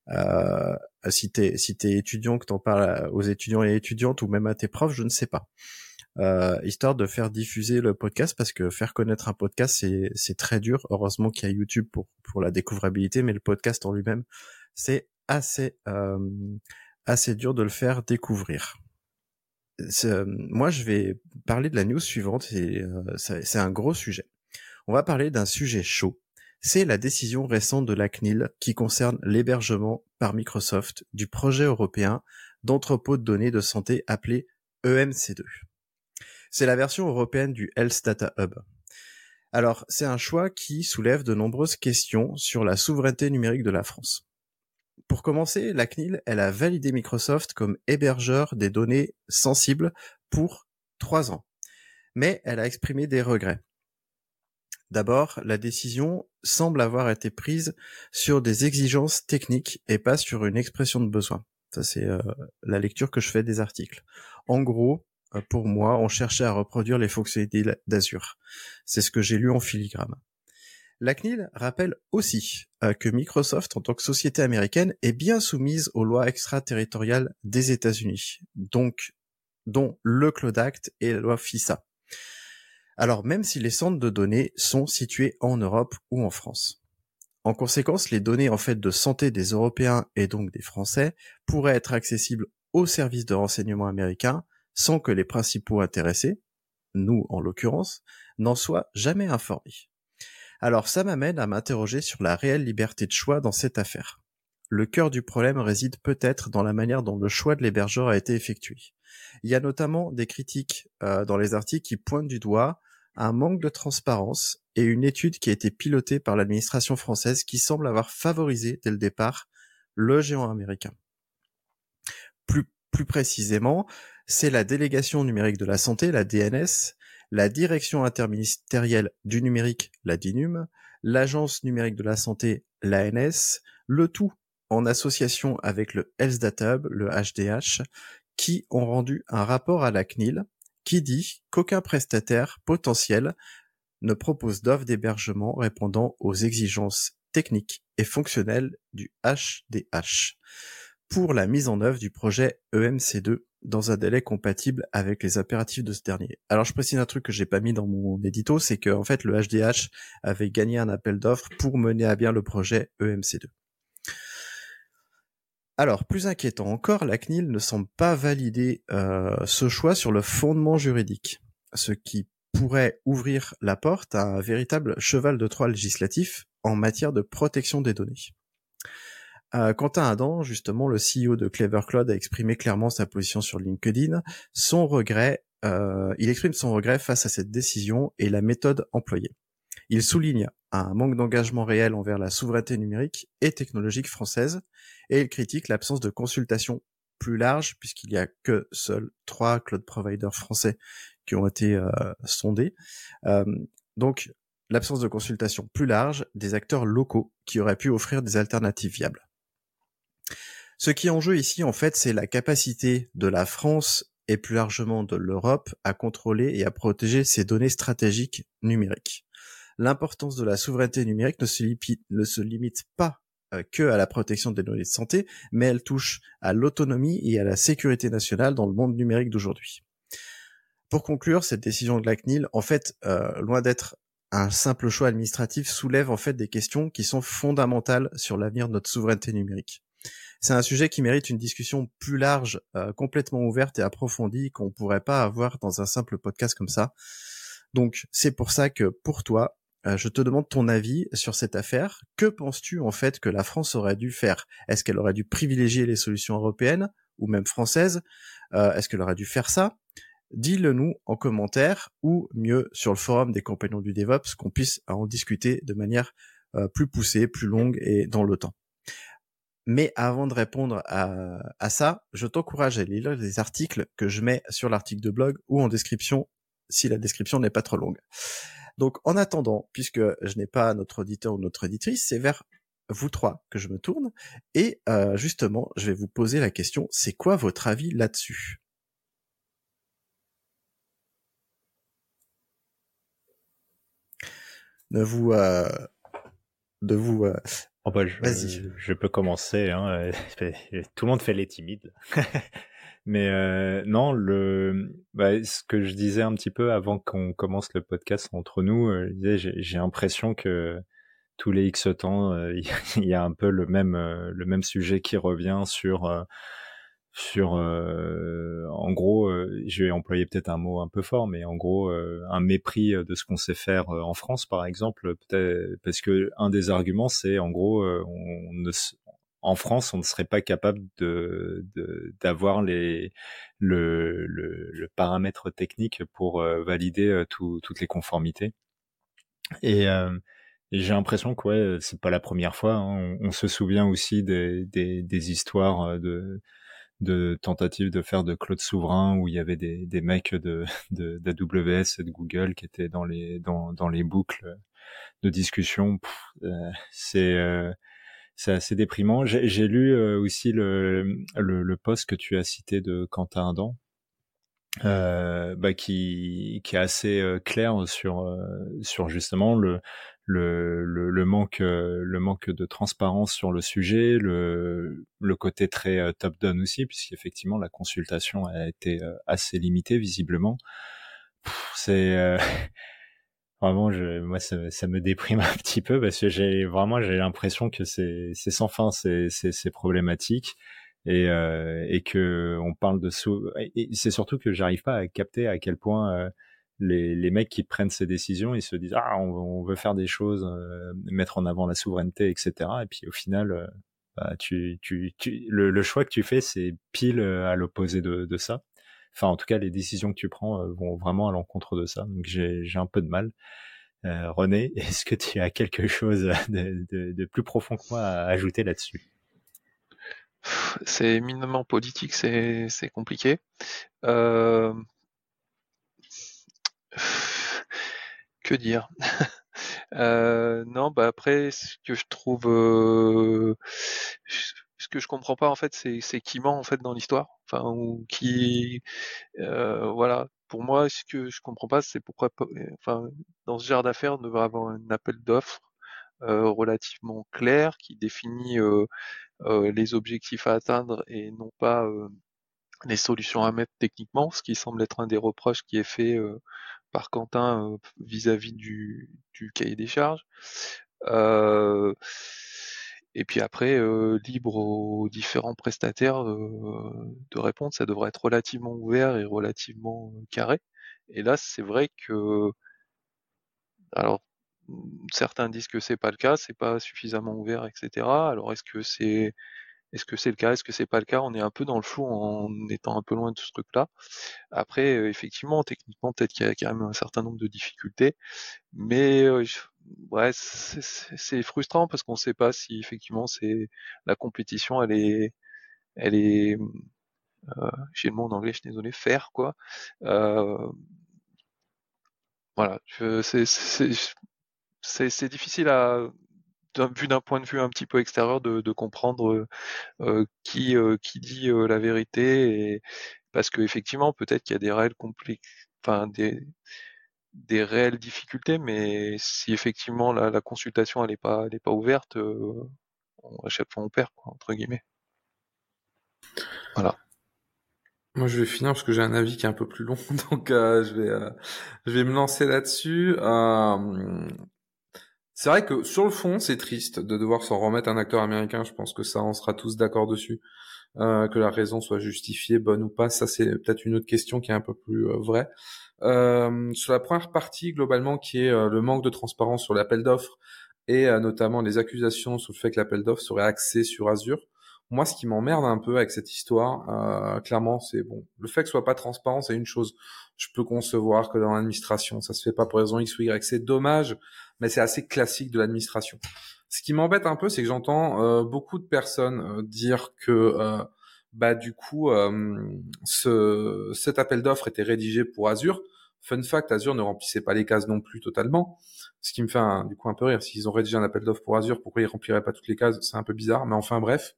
euh, si t'es si t'es étudiant, que t'en parles aux étudiants et étudiantes ou même à tes profs, je ne sais pas. Euh, histoire de faire diffuser le podcast parce que faire connaître un podcast c'est c'est très dur. Heureusement qu'il y a YouTube pour pour la découvrabilité, mais le podcast en lui-même c'est assez assez dur de le faire découvrir. Moi, je vais parler de la news suivante. Euh, c'est un gros sujet. On va parler d'un sujet chaud. C'est la décision récente de la CNIL qui concerne l'hébergement par Microsoft du projet européen d'entrepôt de données de santé appelé EMC2. C'est la version européenne du Health Data Hub. Alors, c'est un choix qui soulève de nombreuses questions sur la souveraineté numérique de la France. Pour commencer, la CNIL, elle a validé Microsoft comme hébergeur des données sensibles pour trois ans. Mais elle a exprimé des regrets. D'abord, la décision semble avoir été prise sur des exigences techniques et pas sur une expression de besoin. Ça, c'est euh, la lecture que je fais des articles. En gros, euh, pour moi, on cherchait à reproduire les fonctionnalités d'Azure. C'est ce que j'ai lu en filigrane. La CNIL rappelle aussi euh, que Microsoft, en tant que société américaine, est bien soumise aux lois extraterritoriales des États-Unis, donc dont le Cloud Act et la loi FISA. Alors même si les centres de données sont situés en Europe ou en France. En conséquence, les données en fait de santé des Européens et donc des Français pourraient être accessibles aux services de renseignement américains sans que les principaux intéressés, nous en l'occurrence, n'en soient jamais informés. Alors ça m'amène à m'interroger sur la réelle liberté de choix dans cette affaire. le cœur du problème réside peut-être dans la manière dont le choix de l'hébergeur a été effectué. Il y a notamment des critiques euh, dans les articles qui pointent du doigt un manque de transparence et une étude qui a été pilotée par l'administration française qui semble avoir favorisé dès le départ le géant américain. Plus, plus précisément, c'est la délégation numérique de la santé, la DNS, la direction interministérielle du numérique, la DINUM, l'agence numérique de la santé, l'ANS, le tout en association avec le Health le HDH, qui ont rendu un rapport à la CNIL qui dit qu'aucun prestataire potentiel ne propose d'offres d'hébergement répondant aux exigences techniques et fonctionnelles du HDH pour la mise en œuvre du projet EMC2 dans un délai compatible avec les impératifs de ce dernier. Alors je précise un truc que j'ai pas mis dans mon édito, c'est que en fait le HDH avait gagné un appel d'offres pour mener à bien le projet EMC2. Alors, plus inquiétant encore, la CNIL ne semble pas valider euh, ce choix sur le fondement juridique, ce qui pourrait ouvrir la porte à un véritable cheval de Troie législatif en matière de protection des données. Euh, Quentin Adam, justement, le CEO de Clever Cloud, a exprimé clairement sa position sur LinkedIn. Son regret, euh, il exprime son regret face à cette décision et la méthode employée. Il souligne un manque d'engagement réel envers la souveraineté numérique et technologique française, et il critique l'absence de consultation plus large, puisqu'il n'y a que seuls trois cloud providers français qui ont été euh, sondés. Donc, l'absence de consultation plus large des acteurs locaux qui auraient pu offrir des alternatives viables. Ce qui est en jeu ici, en fait, c'est la capacité de la France et plus largement de l'Europe à contrôler et à protéger ses données stratégiques numériques l'importance de la souveraineté numérique ne se, limite, pas euh, que à la protection des données de santé, mais elle touche à l'autonomie et à la sécurité nationale dans le monde numérique d'aujourd'hui. Pour conclure, cette décision de la CNIL, en fait, euh, loin d'être un simple choix administratif, soulève en fait des questions qui sont fondamentales sur l'avenir de notre souveraineté numérique. C'est un sujet qui mérite une discussion plus large, euh, complètement ouverte et approfondie qu'on pourrait pas avoir dans un simple podcast comme ça. Donc c'est pour ça que pour toi, euh, je te demande ton avis sur cette affaire. Que penses-tu en fait que la France aurait dû faire? Est-ce qu'elle aurait dû privilégier les solutions européennes ou même françaises? Euh, Est-ce qu'elle aurait dû faire ça? Dis-le nous en commentaire ou mieux sur le forum des compagnons du DevOps qu'on puisse en discuter de manière plus poussée, plus longue et dans le temps. Mais avant de répondre à, à ça, je t'encourage à lire les articles que je mets sur l'article de blog ou en description si la description n'est pas trop longue. Donc en attendant, puisque je n'ai pas notre auditeur ou notre auditrice, c'est vers vous trois que je me tourne. Et euh, justement, je vais vous poser la question, c'est quoi votre avis là-dessus? De vous... Euh, de vous... Euh, oh bah, Vas-y. Je peux commencer. Hein. (laughs) Tout le monde fait les timides. (laughs) Mais euh, non, le, bah, ce que je disais un petit peu avant qu'on commence le podcast entre nous, euh, j'ai l'impression que tous les X temps, euh, (laughs) il y a un peu le même euh, le même sujet qui revient sur euh, sur en gros, je vais employer peut-être un mot un peu fort, mais en gros un mépris de ce qu'on sait faire en France, par exemple, peut-être parce que un des arguments, c'est en gros on ne en France, on ne serait pas capable de d'avoir les le, le, paramètre technique pour euh, valider euh, toutes les conformités. Et, euh, j'ai l'impression que ouais, c'est pas la première fois. Hein. On, se souvient aussi des, des, des histoires de de tentatives de faire de cloud souverain où il y avait des, des mecs de d'AWS et de Google qui étaient dans les dans, dans les boucles de discussion. c'est c'est assez déprimant. J'ai lu euh, aussi le, le, le, post que tu as cité de Quentin Adam, euh, bah, qui, qui est assez euh, clair sur, euh, sur justement le, le, le, manque, le manque de transparence sur le sujet, le, le côté très top-down aussi, puisqu'effectivement la consultation a été assez limitée visiblement. C'est (laughs) Vraiment, je, moi, ça, ça, me déprime (laughs) un petit peu parce que j'ai vraiment j'ai l'impression que c'est sans fin, c'est c'est problématique et euh, et que on parle de sous. Et c'est surtout que j'arrive pas à capter à quel point euh, les les mecs qui prennent ces décisions, ils se disent ah on, veut faire des choses, euh, mettre en avant la souveraineté, etc. Et puis au final, euh, bah, tu, tu, tu, le, le choix que tu fais, c'est pile à l'opposé de, de ça. Enfin, en tout cas, les décisions que tu prends vont vraiment à l'encontre de ça. Donc, j'ai un peu de mal. Euh, René, (laughs) est-ce que tu as quelque chose de, plus profond que moi à ajouter là-dessus? C'est éminemment politique, c'est compliqué. Euh, que dire? (laughs) Euh, Non, bah après, ce que je trouve, ce que je comprends pas en fait, c'est qui ment en fait dans l'histoire, enfin ou qui, voilà, pour moi, ce que je comprends pas, c'est pourquoi, enfin, dans ce genre d'affaires, on devrait avoir un appel d'offres euh, relativement clair qui définit euh, euh, les objectifs à atteindre et non pas les solutions à mettre techniquement, ce qui semble être un des reproches qui est fait par Quentin vis-à-vis du, cahier des charges. Et puis après, euh, libre aux différents prestataires de répondre, ça devrait être relativement ouvert et relativement euh, carré. Et là, c'est vrai que, alors, certains disent que c'est pas le cas, c'est pas suffisamment ouvert, etc. Alors, est-ce que c'est, est-ce que c'est le cas, est-ce que c'est pas le cas? On est un peu dans le flou en étant un peu loin de ce truc-là. Après, euh, effectivement, techniquement, peut-être qu'il y a quand même un certain nombre de difficultés, mais ouais, c'est frustrant parce qu'on ne sait pas si effectivement c'est la compétition, elle est, elle est, euh, j'ai le mot en anglais, je suis désolé, faire quoi. Euh, voilà, c'est difficile à vu d'un point de vue un petit peu extérieur de, comprendre euh, qui euh, qui dit euh, la vérité et parce que effectivement peut-être qu'il y a des réels complexes enfin des des réelles difficultés, mais si effectivement la, consultation elle est pas elle est pas ouverte, euh, on, à chaque fois on perd entre guillemets. Voilà. Moi, je vais finir parce que j'ai un avis qui est un peu plus long, (laughs) donc euh, je vais euh, je vais me lancer là-dessus. Euh, c'est vrai que sur le fond, c'est triste de devoir s'en remettre un acteur américain. Je pense que ça, on sera tous d'accord dessus. Euh, que la raison soit justifiée, bonne ou pas, ça c'est peut-être une autre question qui est un peu plus euh, vraie. Euh, sur la première partie, globalement, qui est euh, le manque de transparence sur l'appel d'offres et euh, notamment les accusations sur le fait que l'appel d'offres serait axé sur Azure. Moi, ce qui m'emmerde un peu avec cette histoire, clairement, c'est bon, le fait que ce soit pas transparent, c'est une chose. Je peux concevoir que dans l'administration, ça se fait pas pour raison X ou Y. C'est dommage, mais c'est assez classique de l'administration. Ce qui m'embête un peu, c'est que j'entends beaucoup de personnes dire que bah du coup, euh, ce, cet appel d'offres était rédigé pour Azure. Fun fact, Azure ne remplissait pas les cases non plus totalement, ce qui me fait un, du coup un peu rire. S'ils ont rédigé un appel d'offres pour Azure, pourquoi ils rempliraient pas toutes les cases? C'est un peu bizarre, mais enfin bref.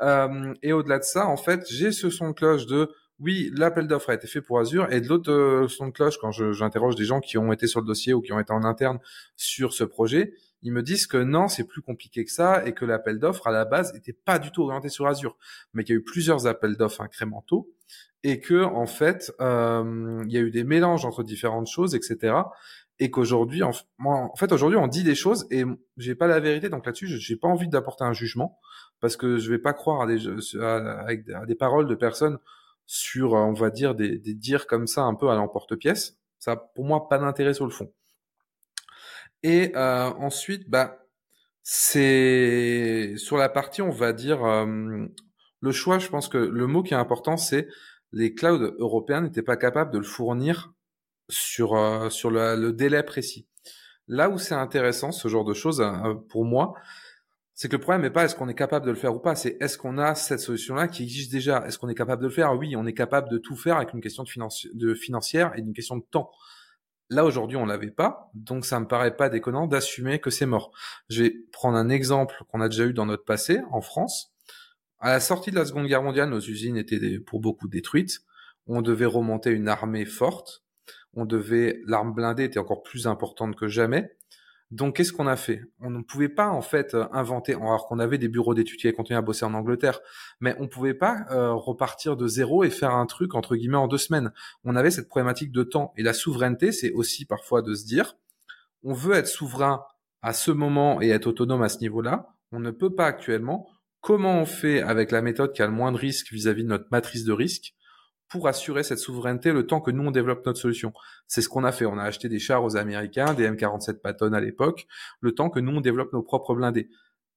Euh, et au-delà de ça, en fait, j'ai ce son de cloche de oui, l'appel d'offres a été fait pour Azure, et de l'autre euh, son de cloche, quand j'interroge des gens qui ont été sur le dossier ou qui ont été en interne sur ce projet, ils me disent que non, c'est plus compliqué que ça et que l'appel d'offres à la base n'était pas du tout orienté sur Azure, mais qu'il y a eu plusieurs appels d'offres incrémentaux et que en fait, euh, il y a eu des mélanges entre différentes choses, etc. Et qu'aujourd'hui, en, en, fait, aujourd'hui, on dit des choses et j'ai pas la vérité, donc là-dessus, j'ai pas envie d'apporter un jugement parce que je vais pas croire à des, à, des paroles de personnes sur, on va dire, des, des dires comme ça un peu à l'emporte-pièce. Ça, pour moi, pas d'intérêt sur le fond. Et euh, ensuite, bah, c'est sur la partie, on va dire, euh, le choix. Je pense que le mot qui est important, c'est les clouds européens n'étaient pas capables de le fournir sur euh, sur le, le, délai précis. Là où c'est intéressant, ce genre de choses, pour moi, c'est que le problème n'est pas est-ce qu'on est capable de le faire ou pas, c'est est-ce qu'on a cette solution-là qui existe déjà? Est-ce qu'on est capable de le faire? Oui, on est capable de tout faire avec une question de, financière et une question de temps. Là aujourd'hui, on l'avait pas, donc ça me paraît pas déconnant d'assumer que c'est mort. Je vais prendre un exemple qu'on a déjà eu dans notre passé en France. À la sortie de la Seconde Guerre mondiale, nos usines étaient pour beaucoup détruites. On devait remonter une armée forte. On devait, l'arme blindée était encore plus importante que jamais. Donc, qu'est-ce qu'on a fait? On ne pouvait pas en fait euh, inventer, alors qu'on avait des bureaux d'études qui continué à bosser en Angleterre, mais on ne pouvait pas euh, repartir de zéro et faire un truc entre guillemets en deux semaines. On avait cette problématique de temps et la souveraineté, c'est aussi parfois de se dire, on veut être souverain à ce moment et être autonome à ce niveau-là. On ne peut pas actuellement. Comment on fait avec la méthode qui a le moins de risque vis-à-vis -vis de notre matrice de risque? Pour assurer cette souveraineté le temps que nous on développe notre solution. C'est ce qu'on a fait. On a acheté des chars aux Américains, des M47 Patton à l'époque, le temps que nous on développe nos propres blindés.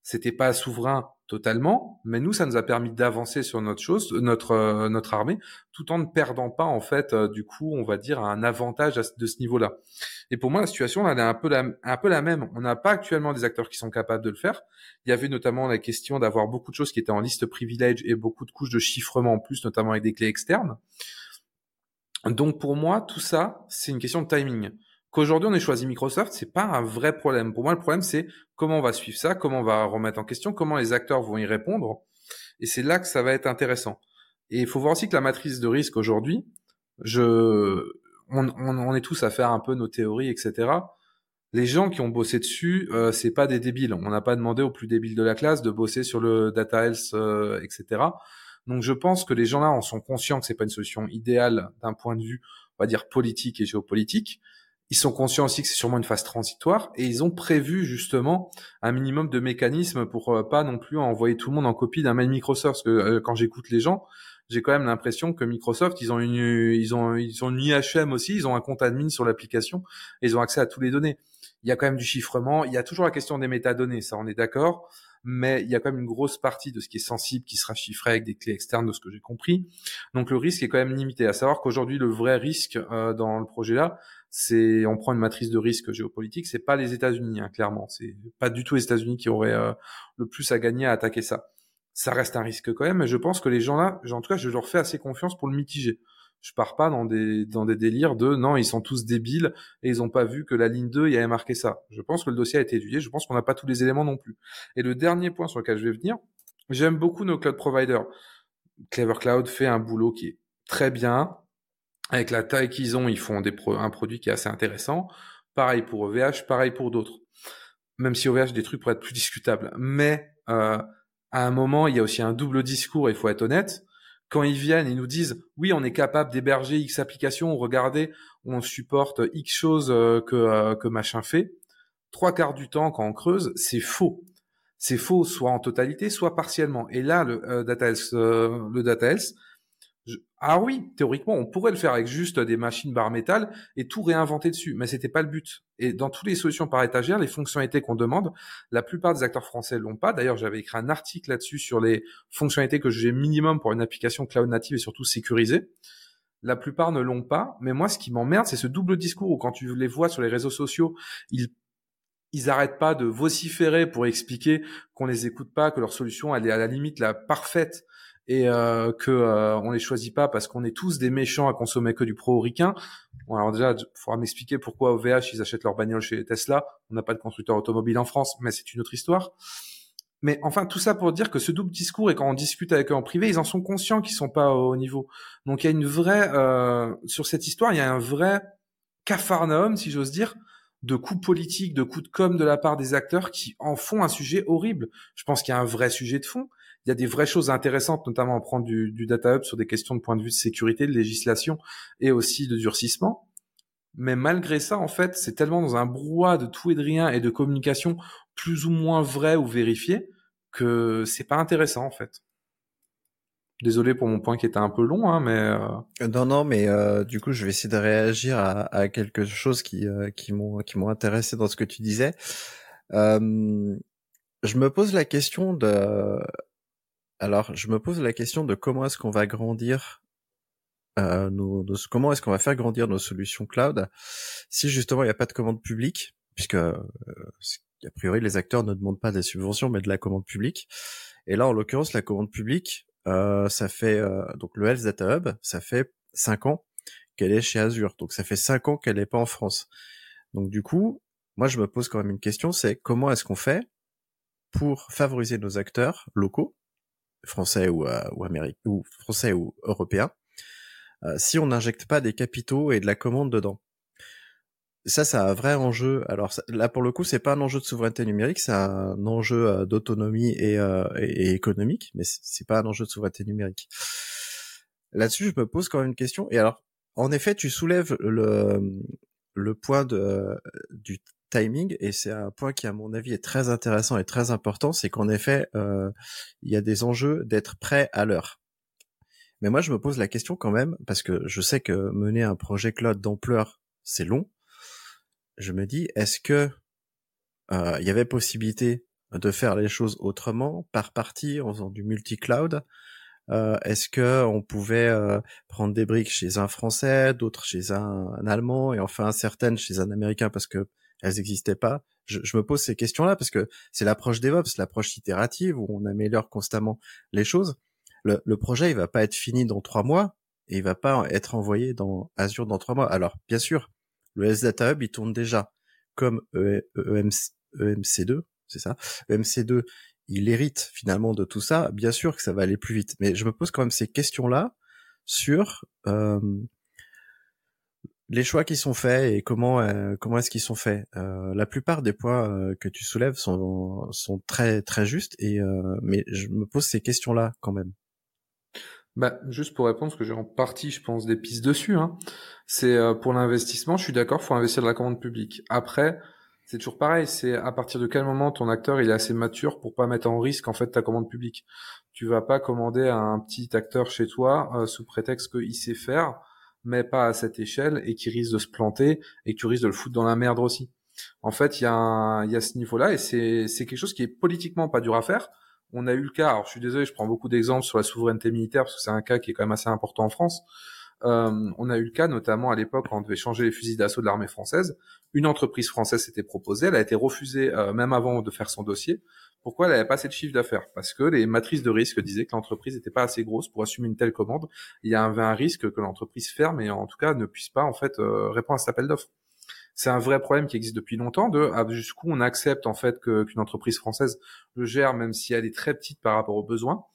C'était pas souverain totalement, mais nous, ça nous a permis d'avancer sur notre chose, notre euh, notre armée, tout en ne perdant pas en fait, euh, du coup, on va dire un avantage de ce niveau-là. Et pour moi, la situation, elle est un peu la, un peu la même. On n'a pas actuellement des acteurs qui sont capables de le faire. Il y avait notamment la question d'avoir beaucoup de choses qui étaient en liste privilège et beaucoup de couches de chiffrement en plus, notamment avec des clés externes. Donc pour moi, tout ça, c'est une question de timing. Qu'aujourd'hui on ait choisi Microsoft, c'est pas un vrai problème. Pour moi, le problème c'est comment on va suivre ça, comment on va remettre en question, comment les acteurs vont y répondre. Et c'est là que ça va être intéressant. Et il faut voir aussi que la matrice de risque aujourd'hui, je, on, on, est tous à faire un peu nos théories, etc. Les gens qui ont bossé dessus, euh, c'est pas des débiles. On n'a pas demandé aux plus débiles de la classe de bosser sur le data health, euh, etc. Donc je pense que les gens là en sont conscients que c'est pas une solution idéale d'un point de vue, on va dire politique et géopolitique. Ils sont conscients aussi que c'est sûrement une phase transitoire et ils ont prévu justement un minimum de mécanismes pour euh, pas non plus envoyer tout le monde en copie d'un mail Microsoft. Parce que euh, quand j'écoute les gens, j'ai quand même l'impression que Microsoft, ils ont une, ils ont, une IHM aussi, ils ont un compte admin sur l'application ils ont accès à toutes les données. Il y a quand même du chiffrement, il y a toujours la question des métadonnées, ça on est d'accord mais il y a quand même une grosse partie de ce qui est sensible qui sera chiffré avec des clés externes de ce que j'ai compris. Donc le risque est quand même limité. À savoir qu'aujourd'hui le vrai risque euh, dans le projet là, c'est on prend une matrice de risque géopolitique, c'est pas les États-Unis hein, clairement, c'est pas du tout les États-Unis qui auraient euh, le plus à gagner à attaquer ça. Ça reste un risque quand même, mais je pense que les gens là, en tout cas, je leur fais assez confiance pour le mitiger je pars pas dans des dans des délires de non ils sont tous débiles et ils ont pas vu que la ligne 2 il y avait marqué ça. Je pense que le dossier a été étudié, je pense qu'on n'a pas tous les éléments non plus. Et le dernier point sur lequel je vais venir, j'aime beaucoup nos cloud providers. Clever Cloud fait un boulot qui est très bien. Avec la taille qu'ils ont, ils font des un produit qui est assez intéressant. Pareil pour OVH, pareil pour d'autres. Même si OVH des trucs pourraient être plus discutables, mais euh, à un moment, il y a aussi un double discours. Il faut être honnête quand ils viennent, ils nous disent oui, on est capable d'héberger X applications, regardez, on supporte X choses euh, que, euh, que machin fait. Trois quarts du temps, quand on creuse, c'est faux. C'est faux, soit en totalité, soit partiellement. Et là, le euh, data le data health, ah oui, théoriquement, on pourrait le faire avec juste des machines barres métal et tout réinventer dessus, mais c'était pas le but. Et dans toutes les solutions par étagère, les fonctionnalités qu'on demande, la plupart des acteurs français l'ont pas. D'ailleurs, j'avais écrit un article là-dessus sur les fonctionnalités que j'ai minimum pour une application cloud native et surtout sécurisée. La plupart ne l'ont pas, mais moi, ce qui m'emmerde, c'est ce double discours où quand tu les vois sur les réseaux sociaux, ils ils arrêtent pas de vociférer pour expliquer qu'on les écoute pas, que leur solution elle est à la limite la parfaite et euh, que euh, on les choisit pas parce qu'on est tous des méchants à consommer que du pro-ricain. Bon, alors déjà, il faudra m'expliquer pourquoi OVH ils achètent leur bagnole chez Tesla. On n'a pas de constructeur automobile en France, mais c'est une autre histoire. Mais enfin, tout ça pour dire que ce double discours et quand on discute avec eux en privé, ils en sont conscients qu'ils sont pas au niveau. Donc il y a une vraie euh, sur cette histoire, il y a un vrai cafarnaum, si j'ose dire, de coups politiques, de coups de com de la part des acteurs qui en font un sujet horrible. Je pense qu'il y a un vrai sujet de fond il y a des vraies choses intéressantes, notamment à prendre du, du data hub sur des questions de point de vue de sécurité, de législation et aussi de durcissement. Mais malgré ça, en fait, c'est tellement dans un brouhaha de tout et de rien et de communication plus ou moins vrai ou vérifiée que c'est pas intéressant en fait. Désolé pour mon point qui était un peu long, hein, mais euh... non, non, mais euh, du coup, je vais essayer de réagir à, à quelque chose qui euh, qui m'ont qui m'ont intéressé dans ce que tu disais. Euh, je me pose la question de alors, je me pose la question de comment est-ce qu'on va grandir euh, nos, comment est-ce qu'on va faire grandir nos solutions cloud si justement il n'y a pas de commande publique, puisque euh, a priori les acteurs ne demandent pas des subventions mais de la commande publique. Et là, en l'occurrence, la commande publique, euh, ça fait donc le Health Data Hub, ça fait cinq ans qu'elle est chez Azure, donc ça fait cinq ans qu'elle n'est pas en France. Donc du coup, moi je me pose quand même une question, c'est comment est-ce qu'on fait pour favoriser nos acteurs locaux français ou, euh, ou, ou français ou européen, euh, si on n'injecte pas des capitaux et de la commande dedans. Ça, c'est un vrai enjeu. Alors là, pour le coup, c'est pas un enjeu de souveraineté numérique, c'est un enjeu euh, d'autonomie et, et, économique, mais c'est pas un enjeu de souveraineté numérique. Là-dessus, je me pose quand même une question. Et alors, en effet, tu soulèves le, le point de, du timing et c'est un point qui à mon avis est très intéressant et très important, c'est qu'en effet euh, il y a des enjeux d'être prêt à l'heure. Mais moi je me pose la question quand même parce que je sais que mener un projet cloud d'ampleur c'est long. Je me dis est-ce que euh, il y avait possibilité de faire les choses autrement, par partie, en faisant du multi-cloud? Euh, Est-ce que on pouvait euh, prendre des briques chez un Français, d'autres chez un, un, Allemand, et enfin certaines chez un Américain? Parce que elles n'existaient pas je, me pose ces questions-là parce que c'est l'approche DevOps, l'approche itérative où on améliore constamment les choses. Le, projet, il va pas être fini dans trois mois et il va pas être envoyé dans Azure dans trois mois. Alors, bien sûr, le S-Data Hub, il tourne déjà comme EMC, EMC2, c'est ça? EMC2, il hérite finalement de tout ça. Bien sûr que ça va aller plus vite, mais je me pose quand même ces questions-là sur euh, les choix qui sont faits et comment euh, comment est-ce qu'ils sont faits. Euh, la plupart des points euh, que tu soulèves sont sont très très justes et euh, mais je me pose ces questions-là quand même. Bah, juste pour répondre, parce que j'ai en partie, je pense, des pistes dessus. Hein. C'est pour l'investissement, je suis d'accord, faut investir dans la commande publique. Après, c'est toujours pareil. C'est à partir de quel moment ton acteur il est assez mature pour pas mettre en risque en fait ta commande publique. Tu vas pas commander à un petit acteur chez toi sous prétexte qu'il sait faire mais pas à cette échelle et qui risque de se planter et que tu risques de le foutre dans la merde aussi. En fait, il y y a ce niveau-là et c'est, c'est quelque chose qui est politiquement pas dur à faire. On a eu le cas, alors je suis désolé, je prends beaucoup d'exemples sur la souveraineté militaire parce que c'est un cas qui est quand même assez important en France. Euh, on a eu le cas notamment à l'époque quand on devait changer les fusils d'assaut de l'armée française. Une entreprise française s'était proposée, elle a été refusée euh, même avant de faire son dossier pourquoi elle n'avait pas assez de chiffre d'affaires? Parce que les matrices de risque disaient que l'entreprise n'était pas assez grosse pour assumer une telle commande. Il y avait un risque que l'entreprise ferme et en tout cas ne puisse pas en fait euh, répondre à cet appel d'offres. C'est un vrai problème qui existe depuis longtemps de ah, jusqu'où on accepte en fait qu'une entreprise française le gère même si elle est très petite par rapport aux besoins.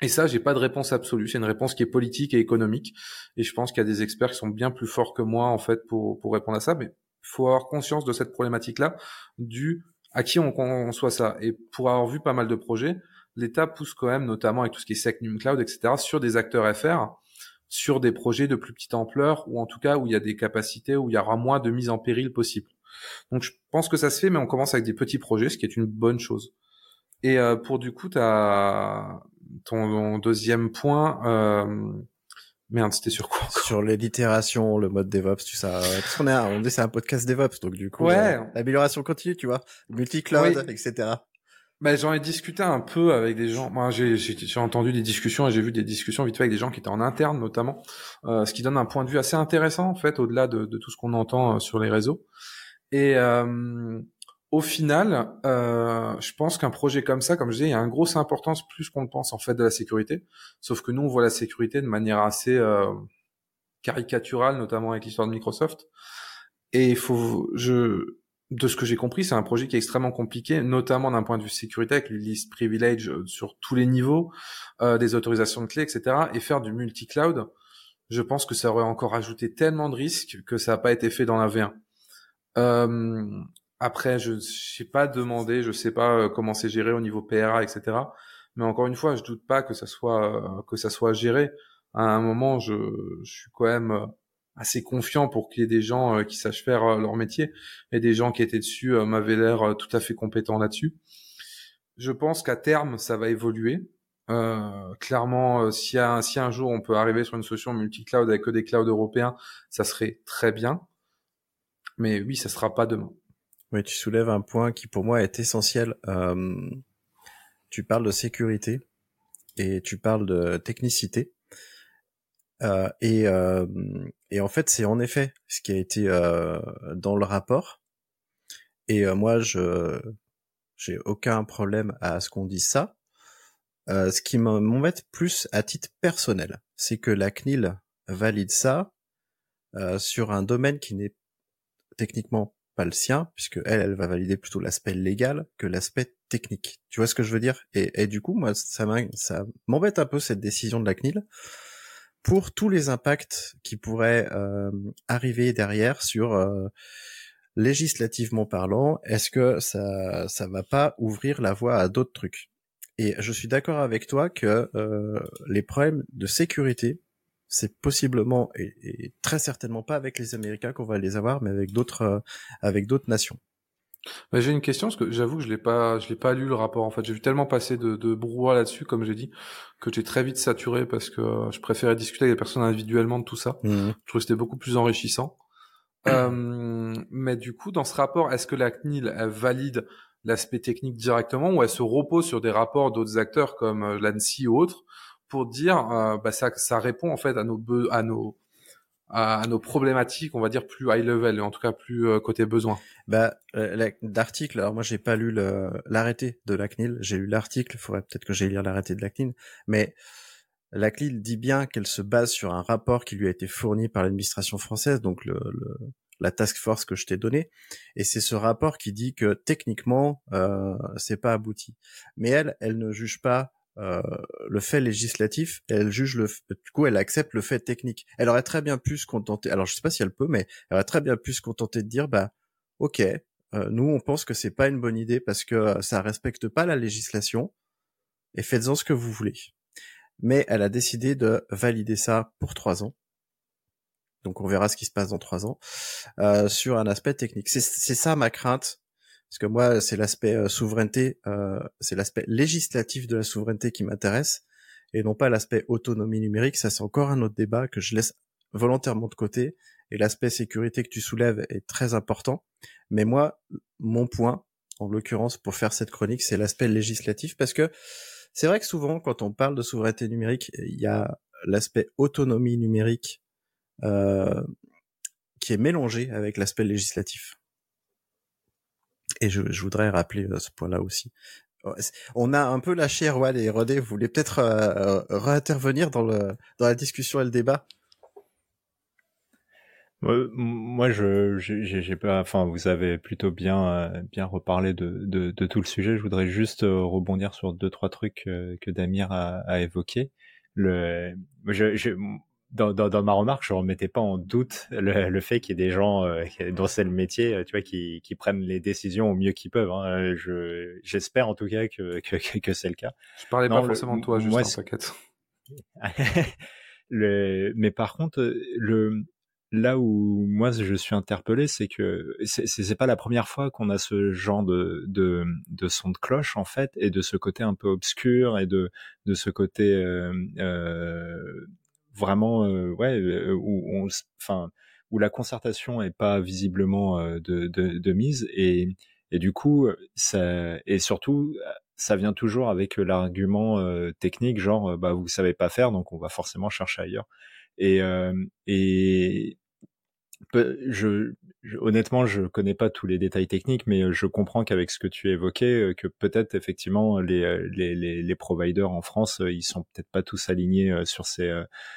Et ça, j'ai pas de réponse absolue. C'est une réponse qui est politique et économique. Et je pense qu'il y a des experts qui sont bien plus forts que moi en fait pour pour répondre à ça. Mais faut avoir conscience de cette problématique-là du à qui on conçoit ça. Et pour avoir vu pas mal de projets, l'État pousse quand même, notamment avec tout ce qui est SecNum Cloud, etc., sur des acteurs FR, sur des projets de plus petite ampleur, ou en tout cas où il y a des capacités, où il y aura moins de mise en péril possible. Donc je pense que ça se fait, mais on commence avec des petits projets, ce qui est une bonne chose. Et euh, pour du coup, as ton, deuxième point, euh, Merde, c'était sur quoi Sur les l'itération, le mode DevOps, tu sais. Parce qu'on est, on dit c'est un podcast DevOps, donc du coup, ouais. Euh, l'amélioration continue, tu vois, multi-cloud, etc. Ben, j'en ai discuté un peu avec des gens. Moi, j'ai, j'ai, entendu des discussions et j'ai vu des discussions vite fait avec des gens qui étaient en interne, notamment, euh, ce qui donne un point de vue assez intéressant, en fait, au-delà de, de tout ce qu'on entend euh, sur les réseaux. Et euh, au final, euh, je pense qu'un projet comme ça, comme je disais, il y a une grosse importance plus qu'on le pense en fait de la sécurité. Sauf que nous, on voit la sécurité de manière assez euh, caricaturale, notamment avec l'histoire de Microsoft. Et il faut, de ce que j'ai compris, c'est un projet qui est extrêmement compliqué, notamment d'un point de vue sécurité, avec les listes privilege euh, sur tous les niveaux, des autorisations de clés, etc. Et faire du multi-cloud, je pense que ça aurait encore ajouté tellement de risques que ça n'a pas été fait dans la V1. Euh, après, je sais pas demandé, je sais pas euh, comment c'est géré au niveau PRA, etc. Mais encore une fois, je doute pas que ça soit euh, que ça soit géré. À un moment, je, suis quand même euh, assez confiant pour qu'il y ait des gens qui sachent faire leur métier et des gens qui étaient dessus m'avaient l'air tout à fait compétents là-dessus. Je pense qu'à terme, ça va évoluer. Euh, clairement, si, un, si un jour on peut arriver sur une solution multi-cloud avec que des clouds européens, ça serait très bien. Mais oui, ça sera pas demain. Oui, tu soulèves un point qui pour moi est essentiel. Euh, tu parles de sécurité et tu parles de technicité. Euh, et, euh, et en fait, c'est en effet ce qui a été euh, dans le rapport. Et euh, moi, je j'ai aucun problème à ce qu'on dise ça. Euh, ce qui m'embête plus à titre personnel, c'est que la CNIL valide ça sur un domaine qui n'est techniquement pas le sien, puisque elle, elle va valider plutôt l'aspect légal que l'aspect technique. Tu vois ce que je veux dire? Et, du coup, moi, ça m'embête un peu cette décision de la CNIL pour tous les impacts qui pourraient euh, arriver derrière sur euh, législativement parlant. Est-ce que ça ça va pas ouvrir la voie à d'autres trucs? Et je suis d'accord avec toi que euh, les problèmes de sécurité c'est possiblement et, très certainement pas avec les Américains qu'on va les avoir, mais avec d'autres euh, avec d'autres nations. j'ai une question parce que j'avoue que je l'ai pas je l'ai pas lu le rapport en fait j'ai vu tellement passer de, de brouhaha là-dessus comme j'ai dit que j'ai très vite saturé parce que euh, je préférais discuter avec les personnes individuellement de tout ça. Mmh. Je trouve que c'était beaucoup plus enrichissant. (clears throat) euh, mais du coup, dans ce rapport, est-ce que la CNIL elle valide l'aspect technique directement ou elle se repose sur des rapports d'autres acteurs comme euh, l'ANSI ou autres? Pour dire euh, bah, ça, ça répond en fait à nos à nos à, nos problématiques, on va dire plus high level, en tout cas plus euh, côté besoin. Bah, l'article. Alors moi, j'ai pas lu l'arrêté de la CNIL. J'ai lu l'article. Il faudrait peut-être que j'aille lire l'arrêté de la CNIL. Mais la CNIL dit bien qu'elle se base sur un rapport qui lui a été fourni par l'administration française, donc le, le, la task force que je t'ai donnée, et c'est ce rapport qui dit que techniquement euh, c'est pas abouti. Mais elle, elle ne juge pas euh, le fait législatif, elle juge le, du coup elle accepte le fait technique. Elle aurait très bien pu se contenter, alors je sais pas si elle peut, mais elle aurait très bien pu se contenter de dire bah ok, euh, nous on pense que c'est pas une bonne idée parce que ça respecte pas la législation et faites-en ce que vous voulez. Mais elle a décidé de valider ça pour trois ans donc on verra ce qui se passe dans trois ans, euh, sur un aspect technique. C'est ça ma crainte, parce que moi c'est l'aspect euh, souveraineté, euh, c'est l'aspect législatif de la souveraineté qui m'intéresse, et non pas l'aspect autonomie numérique. Ça c'est encore un autre débat que je laisse volontairement de côté, et l'aspect sécurité que tu soulèves est très important. Mais moi, mon point, en l'occurrence pour faire cette chronique, c'est l'aspect législatif, parce que c'est vrai que souvent quand on parle de souveraineté numérique, il y a l'aspect autonomie numérique euh, qui est mélangé avec l'aspect législatif. Et je, voudrais rappeler euh, ce point-là aussi. On a un peu lâché Erwan et Rodé, vous voulez peut-être euh, réintervenir dans, dans la discussion et le débat? Moi, je, j'ai pas, enfin, vous avez plutôt bien, bien reparlé de, de, de, tout le sujet. Je voudrais juste rebondir sur deux, trois trucs que Damir a, a évoqués. Le, je, je, dans, dans, dans, ma remarque, je remettais pas en doute le, le fait qu'il y ait des gens euh, dont c'est le métier, euh, tu vois, qui, qui prennent les décisions au mieux qu'ils peuvent. Hein. Je, j'espère en tout cas que, que, que c'est le cas. Je parlais pas forcément de toi, juste moi, t'inquiète. (laughs) le, mais par contre, le, là où moi je suis interpellé, c'est que c'est, c'est pas la première fois qu'on a ce genre de, de, de son de cloche en fait, et de ce côté un peu obscur et de, de ce côté euh, euh, vraiment euh, ouais euh, où on enfin où la concertation est pas visiblement euh, de, de, de, mise et et du coup ça et surtout ça vient toujours avec l'argument technique genre bah vous savez pas faire donc on va forcément chercher ailleurs. Et et je, honnêtement, je connais pas tous les détails techniques, mais euh, je comprends qu'avec ce que tu évoquais, euh, que peut-être effectivement les, euh, les, les, les, providers en France, ils sont peut-être pas tous alignés sur ces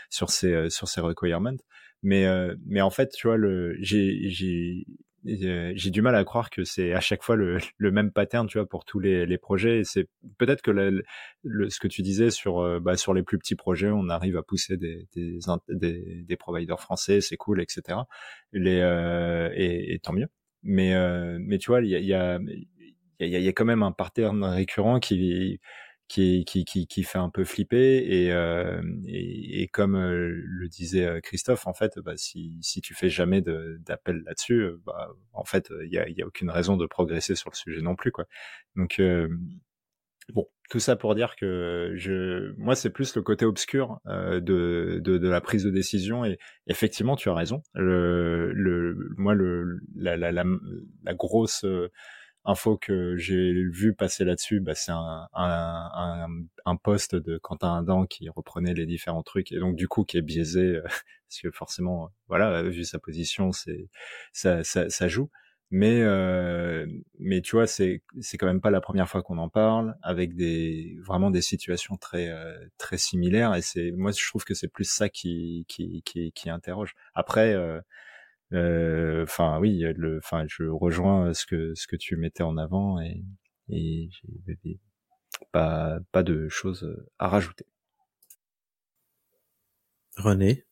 sur ces sur ces requirements. Mais mais en fait, tu vois, le j'ai j'ai j'ai du mal à croire que c'est à chaque fois le, le, même pattern, tu vois, pour tous les, projets. Et c'est peut-être que le, ce que tu disais sur euh, bah, sur les plus petits projets, on arrive à pousser des des, des, des providers français, c'est cool, etc. Les euh, et, et, tant mieux. Mais euh, mais tu vois, il y a y a y a, y a quand même un pattern récurrent qui qui, qui, qui, qui, fait un peu flipper et, euh, et, et, comme euh, le disait euh, Christophe, en fait, bah, si, si tu fais jamais d'appel là-dessus, euh, bah, en fait, il y a, y a aucune raison de progresser sur le sujet non plus, quoi. Donc euh, bon, tout ça pour dire que je, moi, c'est plus le côté obscur euh, de, de, de, la prise de décision. Et effectivement, tu as raison. Le, le, moi, le, la, la, la, la grosse info que j'ai vu passer là-dessus, bah, c'est un, un, un, post de Quentin Adam qui reprenait les différents trucs et donc du coup qui est biaisé euh, (laughs) parce que forcément, voilà, vu sa position, c'est ça, ça, ça, joue. Mais euh, mais tu vois, c'est c'est quand même pas la première fois qu'on en parle avec des vraiment des situations très euh, très similaires et c'est moi je trouve que c'est plus ça qui qui qui, qui interroge. Après euh, enfin oui, le, enfin je rejoins ce que ce que tu mettais en avant et, et j'ai pas pas de choses à rajouter. René?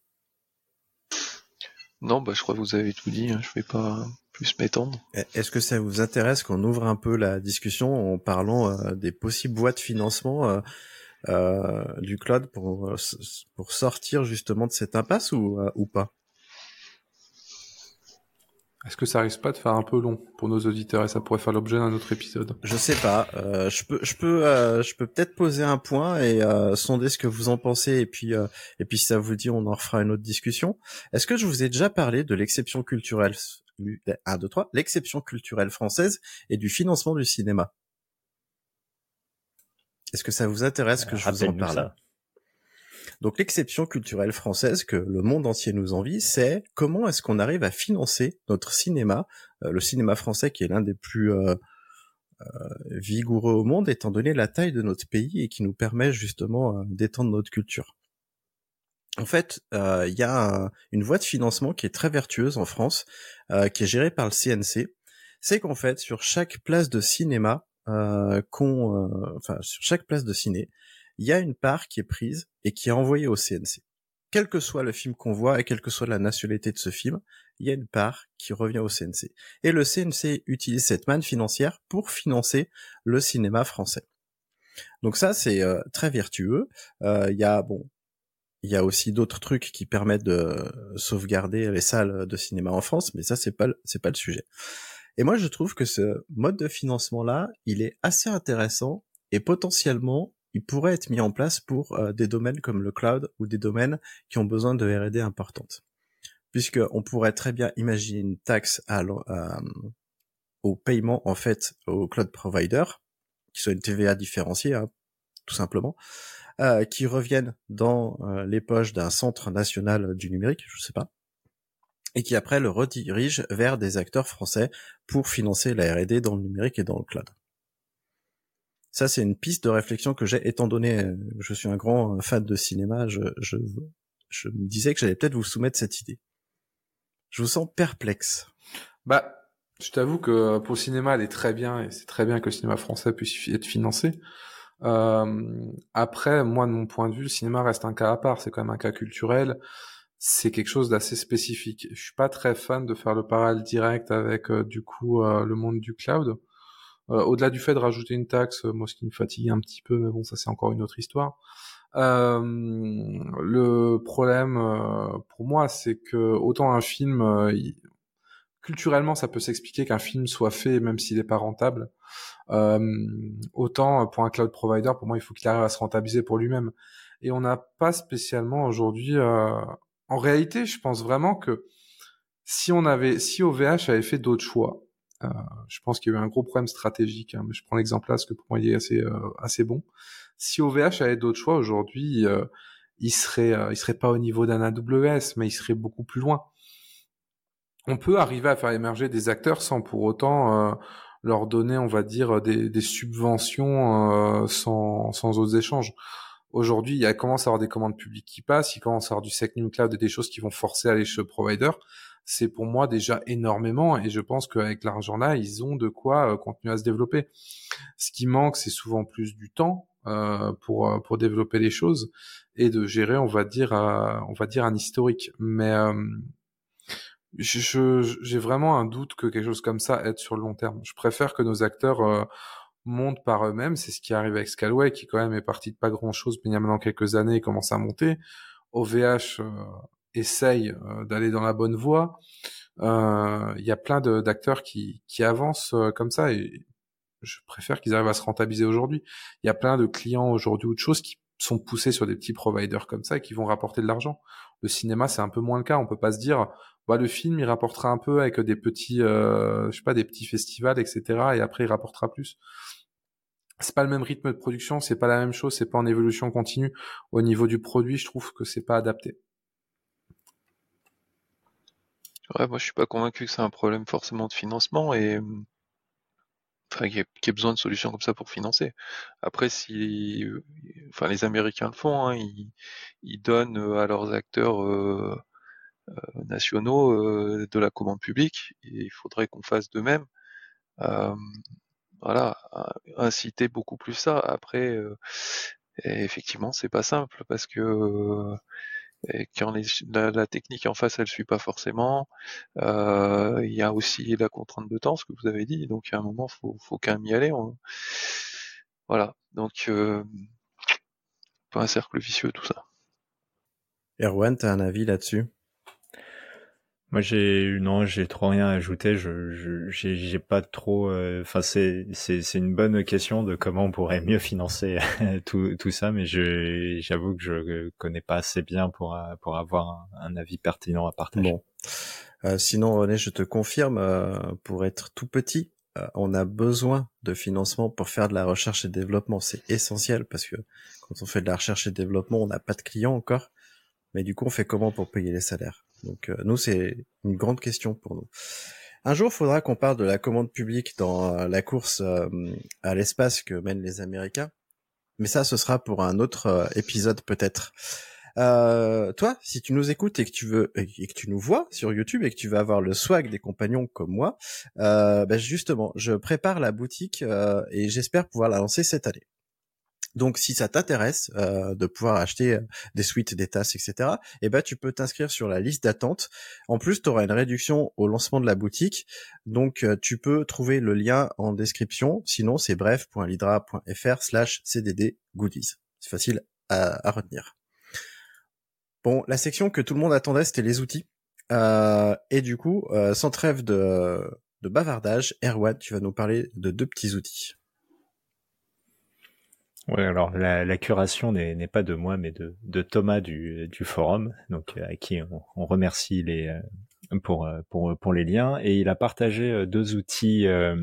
Non, bah je crois que vous avez tout dit. Hein. Je vais pas plus m'étendre. Est-ce que ça vous intéresse qu'on ouvre un peu la discussion en parlant euh, des possibles voies de financement euh, euh, du cloud pour pour sortir justement de cette impasse ou ou pas? Est-ce que ça risque pas de faire un peu long pour nos auditeurs et ça pourrait faire l'objet d'un autre épisode? Je sais pas. Euh, je peux, je peux, euh, je peux peut-être poser un point et euh, sonder ce que vous en pensez et puis euh, et puis si ça vous dit, on en refera une autre discussion. Est-ce que je vous ai déjà parlé de l'exception culturelle 1, 2, 3, l'exception culturelle française et du financement du cinéma? Est-ce que ça vous intéresse que je vous en parle? Donc l'exception culturelle française que le monde entier nous envie, c'est comment est-ce qu'on arrive à financer notre cinéma, euh, le cinéma français qui est l'un des plus euh, euh, vigoureux au monde étant donné la taille de notre pays et qui nous permet justement d'étendre notre culture. En fait, il y a une voie de financement qui est très vertueuse en France, qui est gérée par le CNC. C'est qu'en fait, sur chaque place de cinéma, euh, qu'on, euh, enfin sur chaque place de ciné, il y a une part qui est prise et qui est envoyée au CNC. Quel que soit le film qu'on voit et quelle que soit la nationalité de ce film, il y a une part qui revient au CNC. Et le CNC utilise cette manne financière pour financer le cinéma français. Donc ça, c'est euh, très vertueux. Il y a bon, il y a aussi d'autres trucs qui permettent de sauvegarder les salles de cinéma en France, mais ça c'est pas c'est pas le sujet. Et moi, je trouve que ce mode de financement-là, il est assez intéressant et potentiellement, il pourrait être mis en place pour euh, des domaines comme le cloud ou des domaines qui ont besoin de R&D importante. Puisque on pourrait très bien imaginer une taxe à, au paiement en fait au cloud provider, qui soit une TVA différenciée, hein, tout simplement, euh, qui reviennent dans euh, les poches d'un centre national du numérique, je sais pas, et qui après le redirige vers des acteurs français pour financer la R&D dans le numérique et dans le cloud. Ça, c'est une piste de réflexion que j'ai, étant donné, euh, je suis un grand fan de cinéma, je, me disais que j'allais peut-être vous soumettre cette idée. Je vous sens perplexe. Bah, je t'avoue que pour le cinéma, elle est très bien, et c'est très bien que le cinéma français puisse être financé. Euh, après, moi, de mon point de vue, le cinéma reste un cas à part, c'est quand même un cas culturel c'est quelque chose d'assez spécifique. Je suis pas très fan de faire le parallèle direct avec euh, du coup euh, le monde du cloud. Euh, au-delà du fait de rajouter une taxe, moi ce qui me fatigue un petit peu, mais bon ça c'est encore une autre histoire. le problème pour moi, c'est que autant un film, culturellement, ça peut s'expliquer qu'un film soit fait même s'il n'est pas rentable. autant pour un cloud provider, pour moi, il faut qu'il arrive à se rentabiliser pour lui-même. Et on n'a pas spécialement aujourd'hui en réalité, je pense vraiment que si on avait, si OVH avait fait d'autres choix, euh, je pense qu'il y a eu un gros problème stratégique. Hein, mais je prends l'exemple là parce que pour moi il est assez euh, assez bon. Si OVH avait d'autres choix aujourd'hui, euh, il serait il serait pas au niveau d'un AWS, mais il serait beaucoup plus loin. On peut arriver à faire émerger des acteurs sans pour autant leur donner, on va dire, des, des subventions sans sans autres échanges. Aujourd'hui, il a commence à avoir des commandes publiques qui passent, il commence à avoir du New Cloud et des choses qui vont forcer à aller chez le provider. C'est pour moi déjà énormément et je pense qu'avec l'argent là, ils ont de quoi euh, continuer à se développer. Ce qui manque, c'est souvent plus du temps euh, pour euh, pour développer les choses et de gérer, on va dire, on va dire un historique. Mais j'ai vraiment un doute que quelque chose comme ça aide sur le long terme. Je préfère que nos acteurs montent par eux-mêmes. C'est ce qui arrive avec Scalway, qui quand même est parti de pas grand-chose, mais il y a maintenant quelques années, il commence à monter. OVH euh, essaye euh, d'aller dans la bonne voie. Euh, il y a plein d'acteurs qui, qui avancent comme ça et je préfère qu'ils arrivent à se rentabiliser aujourd'hui. Il y a plein de clients aujourd'hui ou de choses qui sont poussés sur des petits providers comme ça et qui vont rapporter de l'argent. Le cinéma, c'est un peu moins le cas. On peut pas se dire, bah, le film, il rapportera un peu avec des petits, euh, je sais pas, des petits festivals, etc. Et après, il rapportera plus c'est pas le même rythme de production, c'est pas la même chose, c'est pas en évolution continue. Au niveau du produit, je trouve que c'est pas adapté. Ouais, moi je suis pas convaincu que c'est un problème forcément de financement et enfin qu'il y, ait besoin de solutions comme ça pour financer. Après, si enfin les Américains le font, hein, ils, donnent à leurs acteurs euh, euh, nationaux euh, de la commande publique et il faudrait qu'on fasse de même voilà, inciter beaucoup plus ça. Après, euh, effectivement, c'est pas simple parce que euh, quand la, technique en face, elle suit pas forcément. Euh, il y a aussi la contrainte de temps, ce que vous avez dit. Donc, à un moment, faut, faut quand même y aller. Voilà. Donc, euh, pas un cercle vicieux tout ça. Erwan, t'as un avis là-dessus? Moi, j'ai non, j'ai trop rien à ajouter. Je, j'ai pas trop. Euh, enfin, c'est c'est c'est une bonne question de comment on pourrait mieux financer tout tout ça, mais je j'avoue que je connais pas assez bien pour pour avoir un, avis pertinent à partager. Bon. Euh, sinon, René, je te confirme, euh, pour être tout petit, euh, on a besoin de financement pour faire de la recherche et développement. C'est essentiel parce que quand on fait de la recherche et développement, on n'a pas de clients encore. Mais du coup, on fait comment pour payer les salaires? Donc, nous, c'est une grande question pour nous. Un jour, faudra qu'on parle de la commande publique dans la course à l'espace que mènent les Américains. Mais ça, ce sera pour un autre épisode peut-être. Euh, toi, si tu nous écoutes et que tu veux et que tu nous vois sur YouTube et que tu veux avoir le swag des compagnons comme moi, euh, ben justement, je prépare la boutique euh, et j'espère pouvoir la lancer cette année. Donc, si ça t'intéresse euh, de pouvoir acheter euh, des suites, des tasses, etc., eh ben, tu peux t'inscrire sur la liste d'attente. En plus, tu auras une réduction au lancement de la boutique. Donc, euh, tu peux trouver le lien en description. Sinon, c'est bref.lidra.fr slash cdd goodies. C'est facile à, retenir. Bon, la section que tout le monde attendait, c'était les outils. Et du coup, sans trêve de, de bavardage, Erwan, tu vas nous parler de deux petits outils. Oui, alors la, la curation n'est pas de moi, mais de, de Thomas du, du forum, donc à qui on, on remercie les, pour, euh, pour, pour les liens et il a partagé euh, deux outils, euh,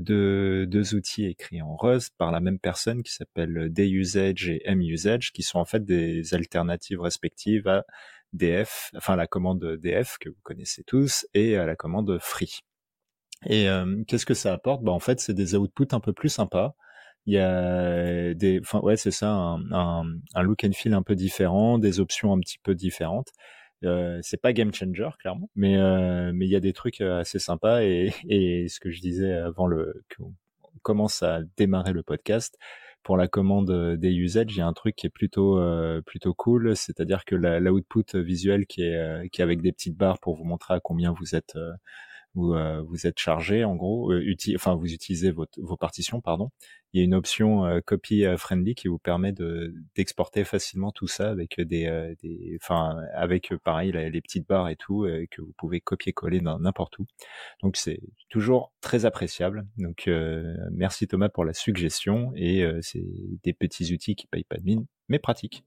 deux, deux outils écrits en Rust par la même personne qui s'appelle DUsage et MUsage qui sont en fait des alternatives respectives à DF, enfin la commande DF que vous connaissez tous et à la commande free. Et qu'est-ce que ça apporte? Bah, En fait, c'est des outputs un peu plus sympas. Il y a des, enfin ouais, c'est ça, un, un, un, look and feel un peu différent, des options un petit peu différentes. Euh, c'est pas game changer clairement, mais euh, mais il y a des trucs euh, assez sympas et, (laughs) et ce que je disais avant le qu'on commence à démarrer le podcast pour la commande des usages, il y a un truc qui est plutôt euh, plutôt cool, c'est-à-dire que l'output visuel qui est qui est avec des petites barres pour vous montrer à combien vous êtes vous, vous êtes chargé en gros, enfin vous utilisez votre, vos partitions pardon, il y a une option euh, copy euh, friendly qui vous permet de d'exporter facilement tout ça avec des, euh, des enfin avec pareil les petites barres et tout que vous pouvez copier-coller n'importe où. Donc c'est toujours très appréciable. Donc merci Thomas pour la suggestion et c'est des petits outils qui payent pas de mine mais pratiques.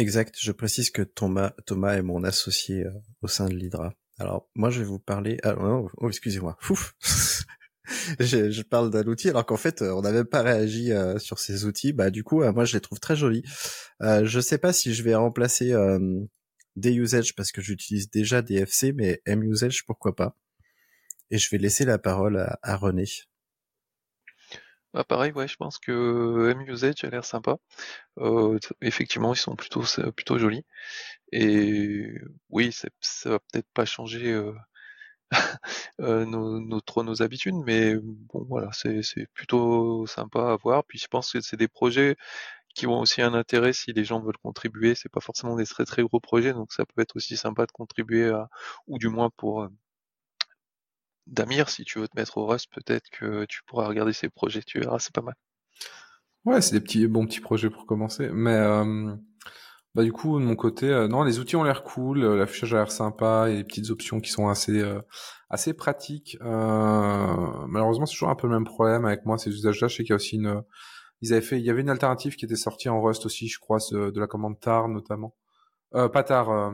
Exact. Je précise que Thomas, est mon associé au sein de l'Hydra. Alors moi je vais vous parler. Ah, oh, oh excusez-moi. (laughs) Je, parle d'un outil alors qu'en fait on n'avait pas réagi euh, sur ces outils. Bah du coup euh, moi je les trouve très jolis. Euh, je sais pas si je vais remplacer euh, des usage parce que j'utilise déjà des FC, mais M usage pourquoi pas. Et je vais laisser la parole à René. Bah pareil, ouais, je pense que M usage a l'air sympa. Euh, effectivement, ils sont plutôt plutôt jolis. Et oui, ça va peut-être pas changer (laughs) euh, nos, nos, trop nos habitudes, mais bon voilà, c'est plutôt sympa à voir. Puis je pense que c'est des projets qui ont aussi un intérêt si les gens veulent contribuer. C'est pas forcément des très très gros projets, donc ça peut être aussi sympa de contribuer à, ou du moins pour euh, Damir, si tu veux te mettre au Rust, peut-être que tu pourras regarder ces projets, tu verras, c'est pas mal. Ouais, c'est des petits bons petits projets pour commencer, mais euh, bah du coup de mon côté, euh, non, les outils ont l'air cool, euh, l'affichage a l'air sympa, et des petites options qui sont assez pratiques. malheureusement, c'est toujours un peu le même problème avec moi ces usages-là. Je sais qu'il y a aussi une, fait, il y avait une alternative qui était sortie en Rust aussi, je crois, de la commande tar notamment, pas tar,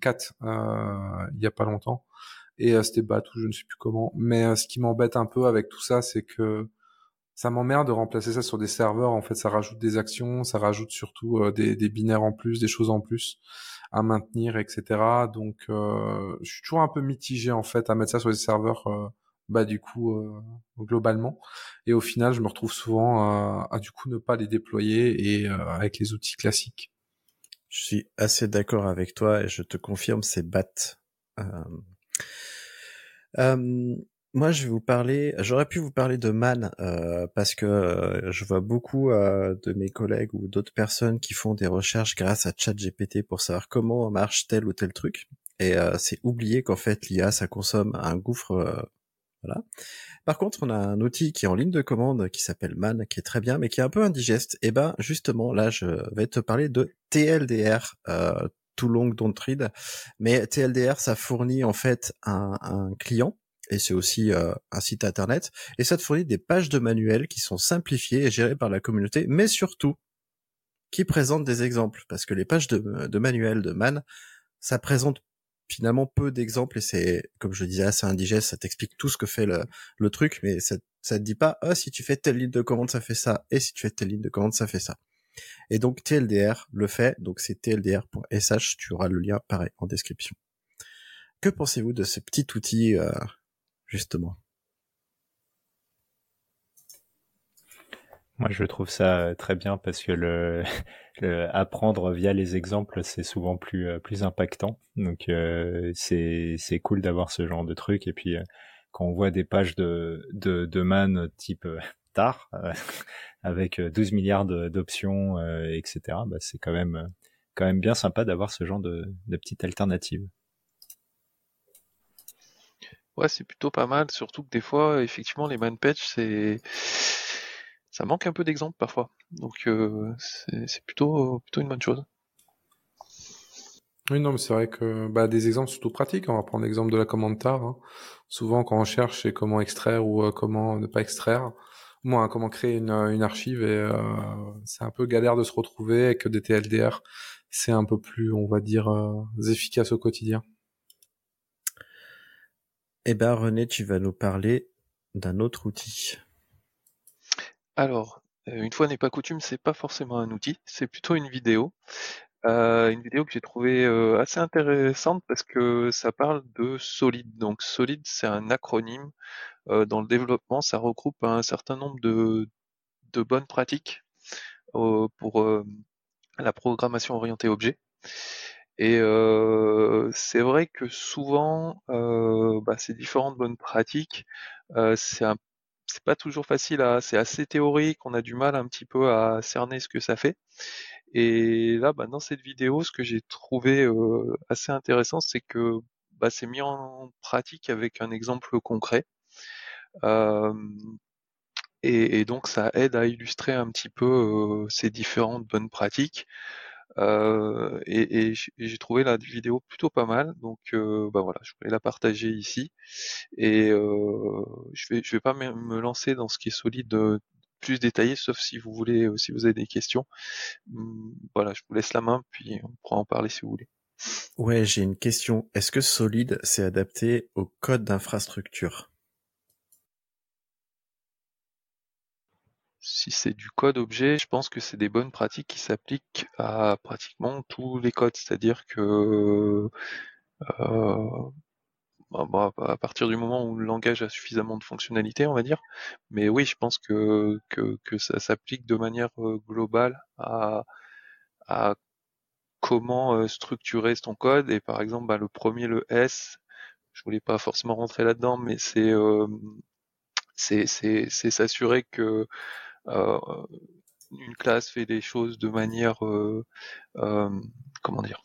cat, il y a pas longtemps, et c'était Bat ou je ne sais plus comment. Mais ce qui m'embête un peu avec tout ça, c'est que ça m'emmerde de remplacer ça sur des serveurs. En fait, ça rajoute des actions, ça rajoute surtout euh, des, des, binaires en plus, des choses en plus à maintenir, etc. Donc, euh, je suis toujours un peu mitigé en fait à mettre ça sur des serveurs. Euh, bah du coup globalement et au final je me retrouve souvent à du coup ne pas les déployer et avec les outils classiques je suis assez d'accord avec toi et je te confirme c'est bat moi, je vais vous parler. J'aurais pu vous parler de Man euh, parce que euh, je vois beaucoup euh, de mes collègues ou d'autres personnes qui font des recherches grâce à ChatGPT pour savoir comment marche tel ou tel truc. Et euh, c'est oublié qu'en fait l'IA ça consomme un gouffre. Voilà. Par contre, on a un outil qui est en ligne de commande qui s'appelle Man, qui est très bien, mais qui est un peu indigeste. Et ben justement, là, je vais te parler de TLDR. Too long don't read. Mais TLDR, ça fournit en fait un, client et c'est aussi euh, un site internet, et ça te fournit des pages de manuels qui sont simplifiées et gérées par la communauté, mais surtout qui présentent des exemples, parce que les pages de, de manuels de Man, ça présente finalement peu d'exemples et c'est, comme je disais, assez indigeste. Ça t'explique tout ce que fait le, le truc, mais ça, ça te dit pas, ah, si tu fais telle ligne de commande, ça fait ça, et si tu fais telle ligne de commande, ça fait ça. Et donc TLDR le fait, donc c'est tldr.sh, tu auras le lien pareil en description. Que pensez-vous de ce petit outil, euh, justement? Moi, je trouve ça très bien parce que (laughs) apprendre via les exemples, c'est souvent plus euh, plus impactant. Donc euh, c'est c'est cool d'avoir ce genre de truc. Et puis euh, quand on voit des pages de de, de man type (laughs) tar avec 12 milliards d'options, etc. Bah, c'est quand même quand même bien sympa d'avoir ce genre de, de petite alternative. Ouais, c'est plutôt pas mal, surtout que des fois, effectivement, les man pages, c'est ça manque un peu d'exemples parfois. Donc euh, c'est plutôt, plutôt une bonne chose. Oui, non, mais c'est vrai que bah, des exemples surtout pratiques. On va prendre l'exemple de la commande tar. Hein. Souvent, quand on cherche, c'est comment extraire ou euh, comment ne pas extraire. Moi, comment créer une, une archive et euh, c'est un peu galère de se retrouver avec des TLDR. C'est un peu plus, on va dire, efficace au quotidien. Eh ben, René, tu vas nous parler d'un autre outil. Alors, euh, une fois n'est pas coutume, c'est pas forcément un outil, c'est plutôt une vidéo. Euh, une vidéo que j'ai trouvée euh, assez intéressante parce que ça parle de Solid. Donc Solid, c'est un acronyme. dans le développement, ça regroupe un certain nombre de, de bonnes pratiques pour la programmation orientée objet. Et c'est vrai que souvent, bah, ces différentes bonnes pratiques, c'est un c'est pas toujours facile à, c'est assez théorique, on a du mal un petit peu à cerner ce que ça fait. Et là, bah, dans cette vidéo, ce que j'ai trouvé euh, assez intéressant, c'est que bah, c'est mis en pratique avec un exemple concret. Euh, et, donc ça aide à illustrer un petit peu euh, ces différentes bonnes pratiques. Euh, et, j'ai trouvé la vidéo plutôt pas mal, donc euh, bah voilà, je voulais la partager ici. Et euh, je vais je vais pas me lancer dans ce qui est solide plus détaillé, sauf si vous voulez, si vous avez des questions. Hum, voilà, je vous laisse la main, puis on pourra en parler si vous voulez. Ouais, j'ai une question. Est-ce que Solid s'est adapté au code d'infrastructure? Si c'est du code objet, je pense que c'est des bonnes pratiques qui s'appliquent à pratiquement tous les codes. C'est-à-dire que euh, bah, bah, à partir du moment où le langage a suffisamment de fonctionnalités, on va dire. Mais oui, je pense que, que, ça s'applique de manière euh, globale à, à comment euh, structurer ton code. Et par exemple, bah, le premier, le S, je voulais pas forcément rentrer là-dedans, mais c'est c'est s'assurer que euh, une classe fait des choses de manière, euh, euh, comment dire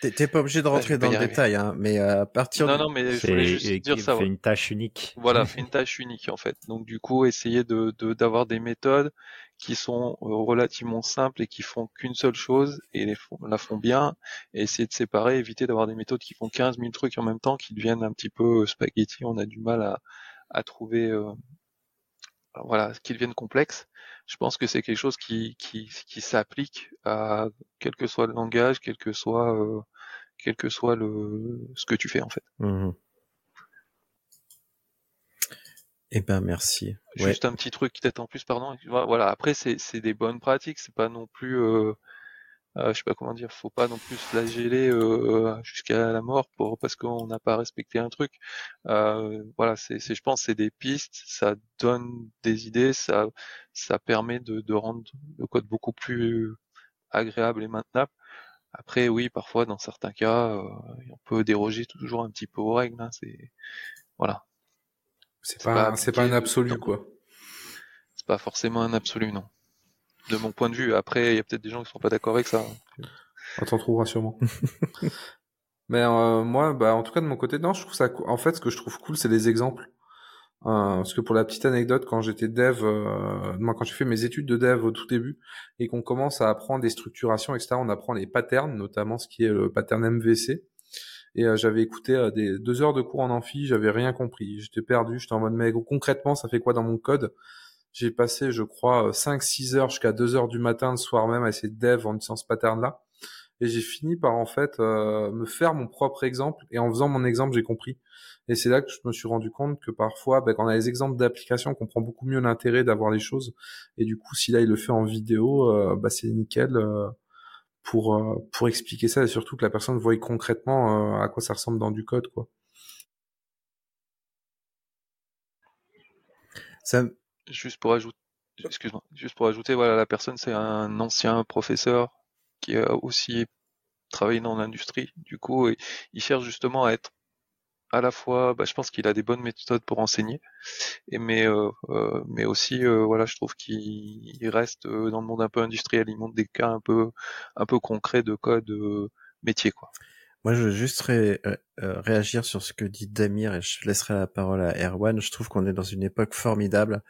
T'es pas obligé de rentrer dans le détail, hein, mais à partir non, non, mais je voulais juste dire ça. Fait une tâche unique. Voilà, (laughs) fait une tâche unique en fait. Donc du coup, essayer de d'avoir des méthodes qui sont relativement simples et qui font qu'une seule chose et les font, la font bien. Et essayer de séparer, éviter d'avoir des méthodes qui font 15 000 trucs en même temps, qui deviennent un petit peu spaghetti. On a du mal à à trouver, euh, voilà, qu'ils deviennent complexes je pense que c'est quelque chose qui, qui, qui s'applique à quel que soit le langage, quel que soit, euh, quel que soit le, ce que tu fais en fait. Mmh Eh ben merci. Juste un petit truc peut-être en plus, pardon. Voilà, après c'est, c'est des bonnes pratiques, c'est pas non plus euh, je sais pas comment dire, faut pas non plus flageller euh, jusqu'à la mort pour parce qu'on n'a pas respecté un truc. Euh, voilà, c'est, je pense, c'est des pistes, ça donne des idées, ça, ça permet de, de rendre le code beaucoup plus agréable et maintenable. Après, oui, parfois, dans certains cas, euh, on peut déroger toujours un petit peu aux règles. Hein, c'est voilà. C'est pas, c'est pas un absolu, quoi. C'est pas forcément un absolu, non de mon point de vue. Après, il y a peut-être des gens qui sont pas d'accord avec ça. On t'en trouvera sûrement. (laughs) Mais euh, moi, bah, en tout cas de mon côté, non, je trouve ça. En fait, ce que je trouve cool, c'est les exemples. Euh, parce que pour la petite anecdote, quand j'étais dev, euh, moi quand j'ai fait mes études de dev au tout début et qu'on commence à apprendre des structurations, etc., on apprend les patterns, notamment ce qui est le pattern MVC. Et j'avais écouté des deux heures de cours en amphi, j'avais rien compris, j'étais perdu, j'étais en mode mais concrètement ça fait quoi dans mon code? J'ai passé, je crois, 5-6 heures jusqu'à 2 heures du matin le soir même à essayer de dev en utilisant ce pattern-là. et j'ai fini par en fait euh, me faire mon propre exemple. Et en faisant mon exemple j'ai compris. Et c'est là que je me suis rendu compte que parfois bah, quand on a les exemples d'applications on comprend beaucoup mieux l'intérêt d'avoir les choses. Et du coup si là il le fait en vidéo euh, bah c'est nickel euh, pour pour expliquer ça. Et surtout que la personne voit concrètement à quoi ça ressemble dans du code quoi. Ça juste pour ajouter excuse-moi juste pour ajouter voilà la personne c'est un ancien professeur qui a aussi travaillé dans l'industrie. Du coup, il cherche justement à être à la fois, bah, je pense qu'il a des bonnes méthodes pour enseigner, et mais euh, euh, mais aussi, euh, voilà, je trouve qu'il reste dans le monde un peu industriel. Il montre des cas un peu un peu concrets de code métier, quoi. Moi, je veux juste réagir sur ce que dit Damir et je laisserai la parole à Erwan. Je trouve qu'on est dans une époque formidable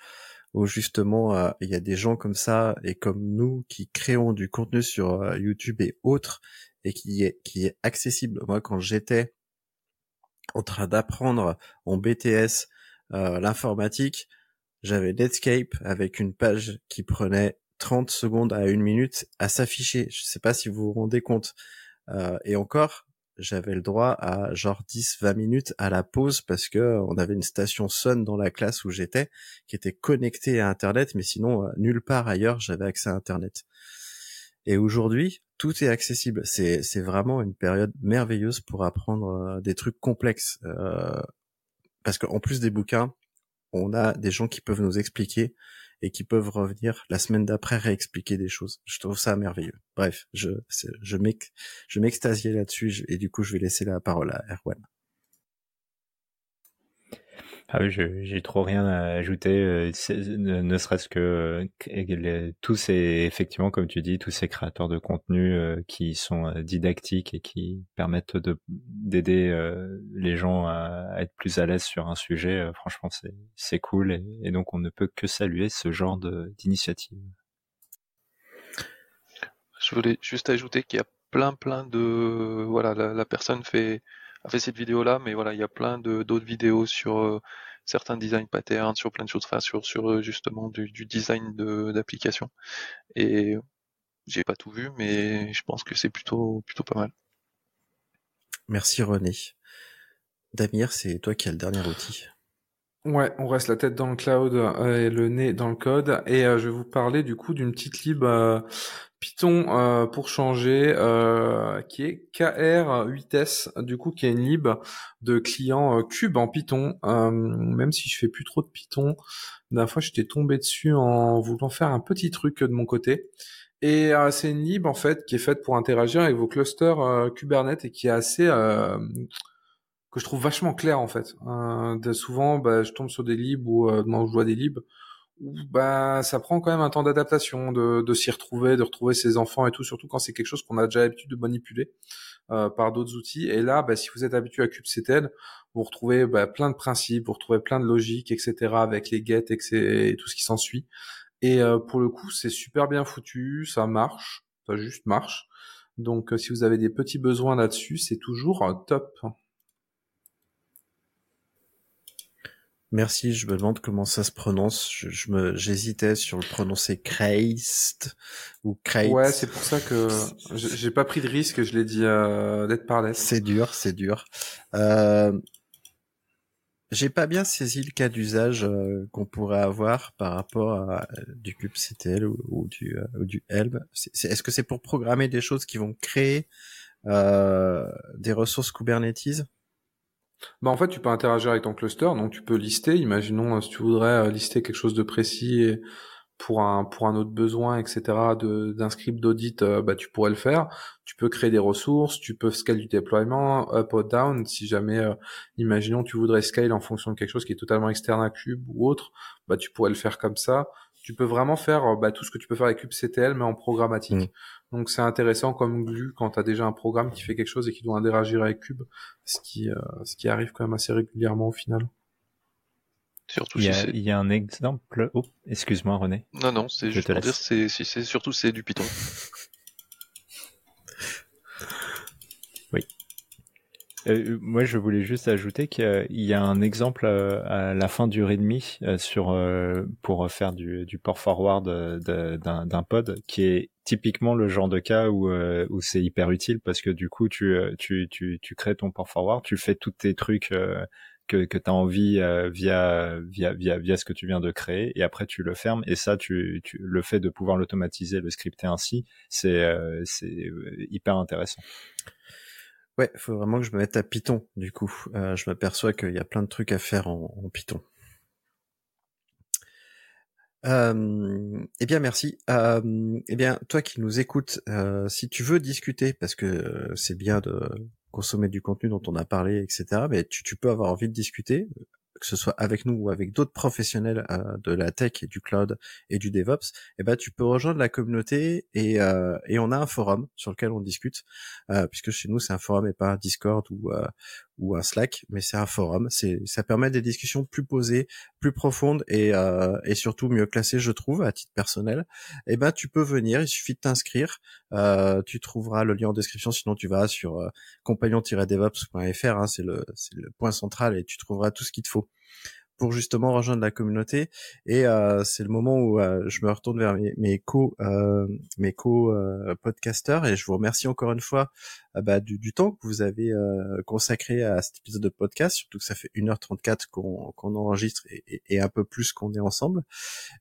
où justement euh, il y a des gens comme ça et comme nous qui créons du contenu sur euh, YouTube et autres et qui est accessible. Moi, quand j'étais en train d'apprendre en BTS euh, l'informatique, j'avais Netscape avec une page qui prenait 30 secondes à une minute à s'afficher. Je sais pas si vous vous rendez compte. et encore, j'avais le droit à genre 10-20 minutes à la pause parce que on avait une station Sun dans la classe où j'étais qui était connectée à Internet, mais sinon euh, nulle part ailleurs j'avais accès à Internet. Et aujourd'hui, tout est accessible. C'est vraiment une période merveilleuse pour apprendre euh, des trucs complexes. Euh, parce qu'en plus des bouquins, on a des gens qui peuvent nous expliquer et qui peuvent revenir la semaine d'après réexpliquer des choses. Je trouve ça merveilleux. Bref, je je m'extasiais là-dessus et du coup je vais laisser la parole à Erwan. Ah oui, j'ai trop rien à ajouter, euh, ne, serait-ce que tous ces, effectivement, comme tu dis, tous ces créateurs de contenu euh, qui sont euh, didactiques et qui permettent de d'aider les gens à, être plus à l'aise sur un sujet, franchement, c'est cool et, et, donc on ne peut que saluer ce genre d'initiative. Je voulais juste ajouter qu'il y a plein plein de voilà la, la personne fait fait cette vidéo là, mais voilà, il y a plein d'autres vidéos sur euh, certains design patterns, sur plein de choses, enfin sur sur euh, justement du, du design d'application. Et j'ai pas tout vu, mais je pense que c'est plutôt plutôt pas mal. Merci René. Damir, c'est toi qui as le dernier outil. Ouais, on reste la tête dans le cloud euh, et le nez dans le code. Et je vais vous parler du coup d'une petite lib Python euh, pour changer, euh, qui est KR8S, du coup qui est une lib de client euh, Cube en Python. même si je fais plus trop de Python, la fois j'étais tombé dessus en voulant faire un petit truc de mon côté. Et c'est une lib en fait qui est faite pour interagir avec vos clusters Kubernetes et qui est assez que je trouve vachement clair en fait. souvent, bah, je tombe sur des libs ou euh, je vois des libs bah ça prend quand même un temps d'adaptation, de, de s'y retrouver, de retrouver ses enfants et tout, surtout quand c'est quelque chose qu'on a déjà l'habitude de manipuler euh, par d'autres outils. Et là, bah, si vous êtes habitué à kubectl, vous retrouvez bah, plein de principes, vous retrouvez plein de logiques, etc. avec les get et, tout ce qui s'ensuit. Et euh, pour le coup, c'est super bien foutu, ça marche, ça juste marche. Donc euh, si vous avez des petits besoins là-dessus, c'est toujours top. Merci, je me demande comment ça se prononce. Je, me, j'hésitais sur le prononcer Christ ou Christ. Ouais, c'est pour ça que j'ai pas pris de risque, je l'ai dit euh, d'être par C'est dur, c'est dur. Euh, j'ai pas bien saisi le cas d'usage euh, qu'on pourrait avoir par rapport à du kubectl ou, ou du ou du Helm. est-ce que c'est pour programmer des choses qui vont créer des ressources Kubernetes? Bah en fait, tu peux interagir avec ton cluster, donc tu peux lister. Imaginons euh, si tu voudrais euh, lister quelque chose de précis pour un pour un autre besoin, etc. d'un script d'audit, euh, bah tu pourrais le faire. Tu peux créer des ressources, tu peux scale du déploiement up ou down. Si jamais, imaginons tu voudrais scale en fonction de quelque chose qui est totalement externe à Cube ou autre, bah tu pourrais le faire comme ça. Tu peux vraiment faire bah, tout ce que tu peux faire avec kubectl mais en programmatique. Mmh. Donc c'est intéressant comme glue quand tu as déjà un programme qui fait quelque chose et qui doit interagir avec Cube, ce qui, euh, ce qui arrive quand même assez régulièrement au final. Surtout il, y a, il y a un exemple. Oh, excuse-moi René. Non non, c'est juste pour dire c'est c'est surtout c'est du Python. (laughs) Euh, moi, je voulais juste ajouter qu'il y a un exemple euh, à la fin du readme euh, sur pour faire du, du port forward d'un pod qui est typiquement le genre de cas où, où c'est hyper utile parce que du coup tu, tu, tu, tu crées ton port forward, tu fais tous tes trucs que, que tu as envie via, via, via, via ce que tu viens de créer et après tu le fermes et ça tu, tu le fait de pouvoir l'automatiser, le scripter ainsi, c'est c'est hyper intéressant. Ouais, faut vraiment que je me mette à Python, du coup. Euh, je m'aperçois qu'il y a plein de trucs à faire en, Python. Euh, eh bien, merci. Euh, eh bien, toi qui nous écoutes, euh, si tu veux discuter, parce que c'est bien de consommer du contenu dont on a parlé, etc., mais tu peux avoir envie de discuter, que ce soit avec nous ou avec d'autres professionnels euh, de la tech et du cloud et du DevOps, eh ben tu peux rejoindre la communauté et, euh, et on a un forum sur lequel on discute, euh, puisque chez nous c'est un forum et pas un Discord ou ou un Slack, mais c'est un forum. C'est ça permet des discussions plus posées, plus profondes et et surtout mieux classées, je trouve, à titre personnel. Eh ben tu peux venir, il suffit de t'inscrire. tu trouveras le lien en description, sinon tu vas sur compagnon-devops.fr, hein, c'est le c'est le point central et tu trouveras tout ce qu'il te faut pour justement rejoindre la communauté. Et euh, c'est le moment où euh, je me retourne vers mes, co euh, mes co podcasters et je vous remercie encore une fois bah, du, du, temps que vous avez consacré à cet épisode de podcast, surtout que ça fait 1h34 qu'on qu'on enregistre et, et, un peu plus qu'on est ensemble.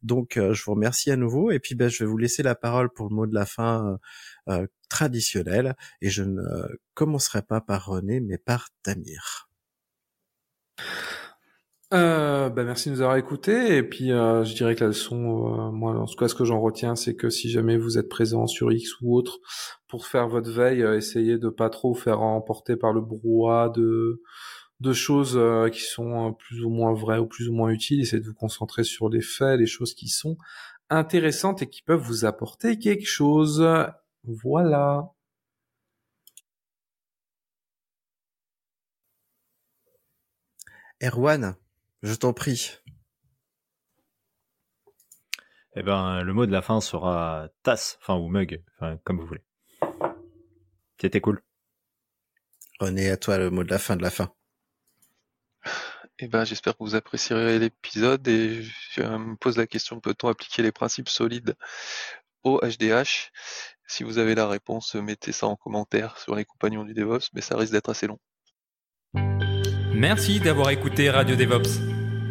Donc je vous remercie à nouveau et puis bah, je vais vous laisser la parole pour le mot de la fin traditionnel et je ne commencerai pas par René mais par Tamir. Euh, bah merci de nous avoir écoutés et puis euh, je dirais que la leçon, euh, moi en tout cas ce que j'en retiens, c'est que si jamais vous êtes présent sur X ou autre pour faire votre veille, euh, essayez de pas trop faire emporter par le brouhaha de de choses euh, qui sont plus ou moins vraies ou plus ou moins utiles. Essayez de vous concentrer sur les faits, les choses qui sont intéressantes et qui peuvent vous apporter quelque chose. Voilà. Erwan, je t'en prie. Eh ben, le mot de la fin sera tasse, enfin, ou mug, enfin, comme vous voulez. C'était cool. René, à toi le mot de la fin de la fin. Eh ben, j'espère que vous apprécierez l'épisode et je me pose la question, peut-on appliquer les principes solides au HDH Si vous avez la réponse, mettez ça en commentaire sur les compagnons du DevOps, mais ça risque d'être assez long. Merci d'avoir écouté Radio DevOps.